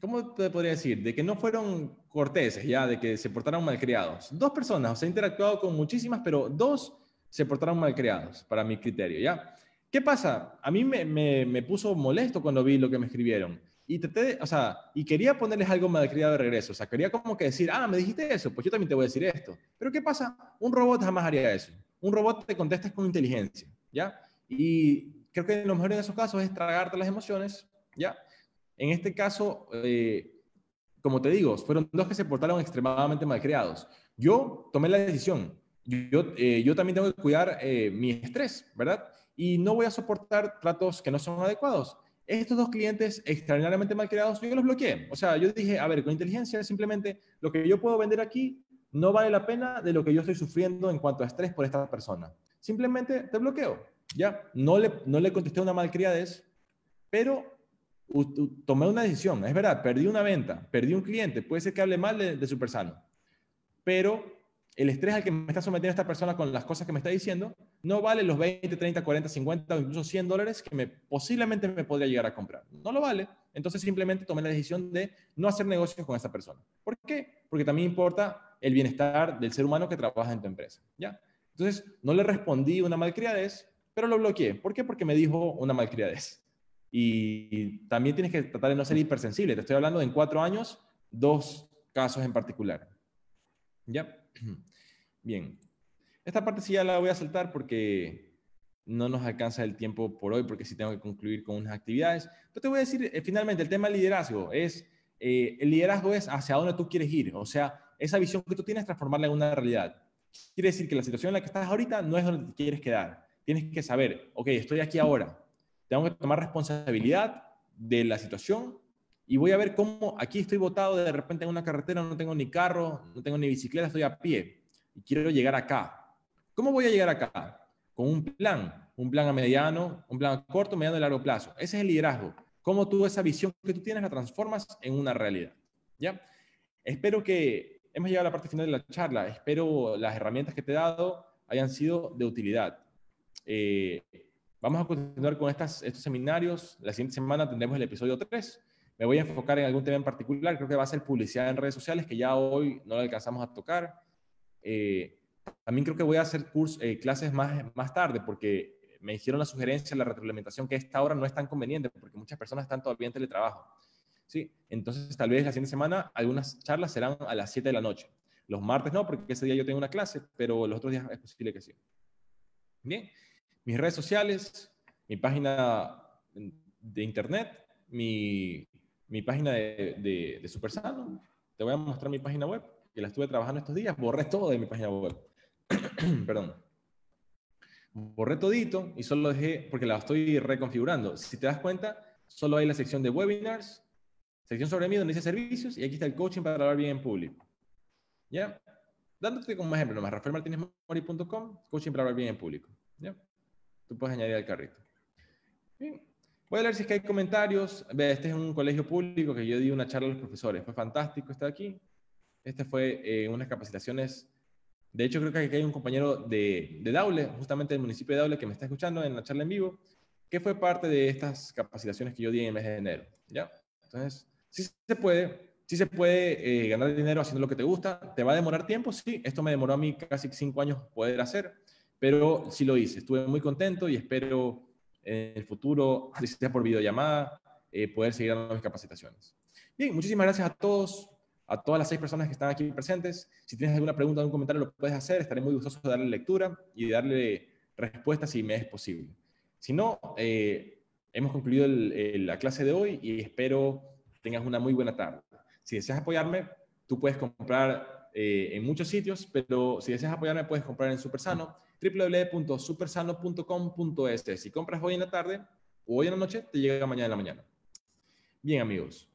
¿cómo te podría decir? De que no fueron corteses, ya, de que se portaron malcriados. Dos personas, o sea, he interactuado con muchísimas, pero dos se portaron malcriados, para mi criterio, ¿ya? ¿Qué pasa? A mí me, me, puso molesto cuando vi lo que me escribieron. Y traté, o sea, y quería ponerles algo malcriado de regreso. O sea, quería como que decir, ah, me dijiste eso, pues yo también te voy a decir esto. Pero ¿qué pasa? Un robot jamás haría eso. Un robot te contesta con inteligencia, ¿ya? Y creo que lo mejor en esos casos es tragarte las emociones, ¿ya? En este caso, eh, como te digo, fueron dos que se portaron extremadamente malcriados. Yo tomé la decisión. Yo, eh, yo también tengo que cuidar eh, mi estrés, ¿verdad? y no voy a soportar tratos que no son adecuados. Estos dos clientes extraordinariamente mal creados, yo los bloqueé. O sea, yo dije, a ver, con inteligencia simplemente lo que yo puedo vender aquí no vale la pena de lo que yo estoy sufriendo en cuanto a estrés por esta persona. Simplemente te bloqueo. Ya, no le, no le contesté una malcriadez, pero tomé una decisión. Es verdad, perdí una venta, perdí un cliente, puede ser que hable mal de, de Super Sano, pero el estrés al que me está sometiendo esta persona con las cosas que me está diciendo no vale los 20, 30, 40, 50 o incluso 100 dólares que me, posiblemente me podría llegar a comprar. No lo vale. Entonces simplemente tomé la decisión de no hacer negocios con esta persona. ¿Por qué? Porque también importa el bienestar del ser humano que trabaja en tu empresa. ¿ya? Entonces no le respondí una malcriadez, pero lo bloqueé. ¿Por qué? Porque me dijo una malcriadez. Y también tienes que tratar de no ser hipersensible. Te estoy hablando de en cuatro años, dos casos en particular. ¿Ya? Bien. Esta parte sí ya la voy a saltar porque no nos alcanza el tiempo por hoy porque sí tengo que concluir con unas actividades. Pero te voy a decir, eh, finalmente, el tema del liderazgo es, eh, el liderazgo es hacia dónde tú quieres ir, o sea, esa visión que tú tienes, transformarla en una realidad. Quiere decir que la situación en la que estás ahorita no es donde te quieres quedar. Tienes que saber, ok, estoy aquí ahora, tengo que tomar responsabilidad de la situación y voy a ver cómo aquí estoy botado de repente en una carretera, no tengo ni carro, no tengo ni bicicleta, estoy a pie y quiero llegar acá. ¿Cómo voy a llegar acá? Con un plan, un plan a mediano, un plan a corto, mediano y largo plazo. Ese es el liderazgo. Cómo tú esa visión que tú tienes la transformas en una realidad. ¿Ya? Espero que hemos llegado a la parte final de la charla. Espero las herramientas que te he dado hayan sido de utilidad. Eh, vamos a continuar con estas, estos seminarios. La siguiente semana tendremos el episodio 3 me voy a enfocar en algún tema en particular, creo que va a ser publicidad en redes sociales, que ya hoy no lo alcanzamos a tocar. Eh, también creo que voy a hacer eh, clases más, más tarde, porque me hicieron la sugerencia, la retroalimentación, que esta hora no es tan conveniente, porque muchas personas están todavía en teletrabajo. ¿sí? Entonces, tal vez la siguiente semana algunas charlas serán a las 7 de la noche. Los martes no, porque ese día yo tengo una clase, pero los otros días es posible que sí. Bien, mis redes sociales, mi página de internet, mi mi página de, de, Supersano. Te voy a mostrar mi página web, que la estuve trabajando estos días. Borré todo de mi página web. Perdón. Borré todito y solo dejé, porque la estoy reconfigurando. Si te das cuenta, solo hay la sección de webinars, sección sobre mí donde dice servicios y aquí está el coaching para hablar bien en público. ¿Ya? Dándote como ejemplo nomás, rafaelmartinezmori.com, coaching para hablar bien en público. ¿Ya? Tú puedes añadir al carrito. Bien. Voy a leer si es que hay comentarios. Este es un colegio público que yo di una charla a los profesores. Fue fantástico estar aquí. Este fue eh, unas capacitaciones. De hecho, creo que aquí hay un compañero de, de Daule, justamente del municipio de Daule, que me está escuchando en la charla en vivo, que fue parte de estas capacitaciones que yo di en el mes de enero. ¿ya? Entonces, sí se puede, sí se puede eh, ganar dinero haciendo lo que te gusta. ¿Te va a demorar tiempo? Sí, esto me demoró a mí casi cinco años poder hacer, pero sí lo hice. Estuve muy contento y espero en el futuro, si sea por videollamada, eh, poder seguir dando mis capacitaciones. Bien, muchísimas gracias a todos, a todas las seis personas que están aquí presentes. Si tienes alguna pregunta o algún comentario, lo puedes hacer. Estaré muy gustoso de darle lectura y de darle respuesta si me es posible. Si no, eh, hemos concluido la clase de hoy y espero tengas una muy buena tarde. Si deseas apoyarme, tú puedes comprar eh, en muchos sitios, pero si deseas apoyarme, puedes comprar en Supersano www.supersano.com.es. Si compras hoy en la tarde o hoy en la noche, te llega mañana en la mañana. Bien, amigos.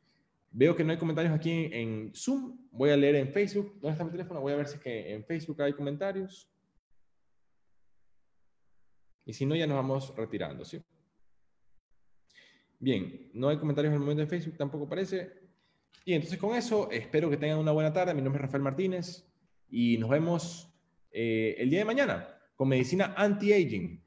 Veo que no hay comentarios aquí en Zoom. Voy a leer en Facebook. ¿Dónde está mi teléfono? Voy a ver si es que en Facebook hay comentarios. Y si no, ya nos vamos retirando, ¿sí? Bien, no hay comentarios en el momento en Facebook, tampoco parece. Y entonces con eso, espero que tengan una buena tarde. Mi nombre es Rafael Martínez y nos vemos eh, el día de mañana con medicina anti-aging,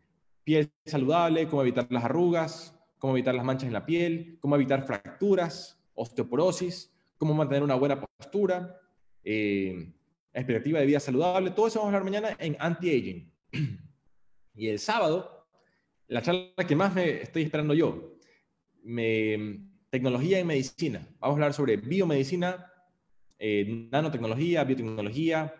piel saludable, cómo evitar las arrugas, cómo evitar las manchas en la piel, cómo evitar fracturas, osteoporosis, cómo mantener una buena postura, eh, expectativa de vida saludable. Todo eso vamos a hablar mañana en anti-aging. Y el sábado, la charla que más me estoy esperando yo, tecnología en medicina. Vamos a hablar sobre biomedicina, eh, nanotecnología, biotecnología,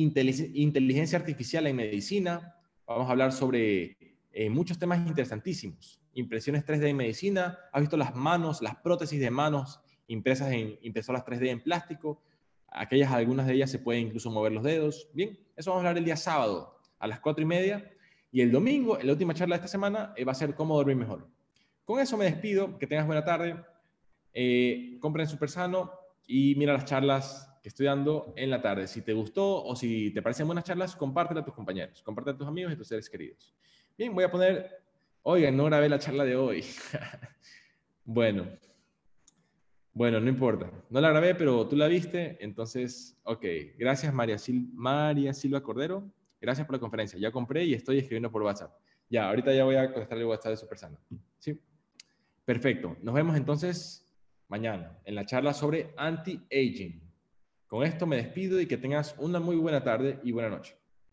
inteligencia artificial en medicina, vamos a hablar sobre eh, muchos temas interesantísimos. Impresiones 3D en medicina, has visto las manos, las prótesis de manos impresas en impresoras 3D en plástico, aquellas, algunas de ellas se pueden incluso mover los dedos. Bien, eso vamos a hablar el día sábado a las 4 y media. Y el domingo, la última charla de esta semana, eh, va a ser cómo dormir mejor. Con eso me despido, que tengas buena tarde, eh, compren Super Sano y mira las charlas estoy dando en la tarde. Si te gustó o si te parecen buenas charlas, compártela a tus compañeros, compártela a tus amigos y a tus seres queridos. Bien, voy a poner, oigan, no grabé la charla de hoy. bueno, bueno, no importa. No la grabé, pero tú la viste, entonces, ok. Gracias María, María Silva Cordero. Gracias por la conferencia. Ya compré y estoy escribiendo por WhatsApp. Ya, ahorita ya voy a contestar el WhatsApp de Supersano. ¿Sí? Perfecto. Nos vemos entonces mañana en la charla sobre anti-aging. Con esto me despido y que tengas una muy buena tarde y buena noche.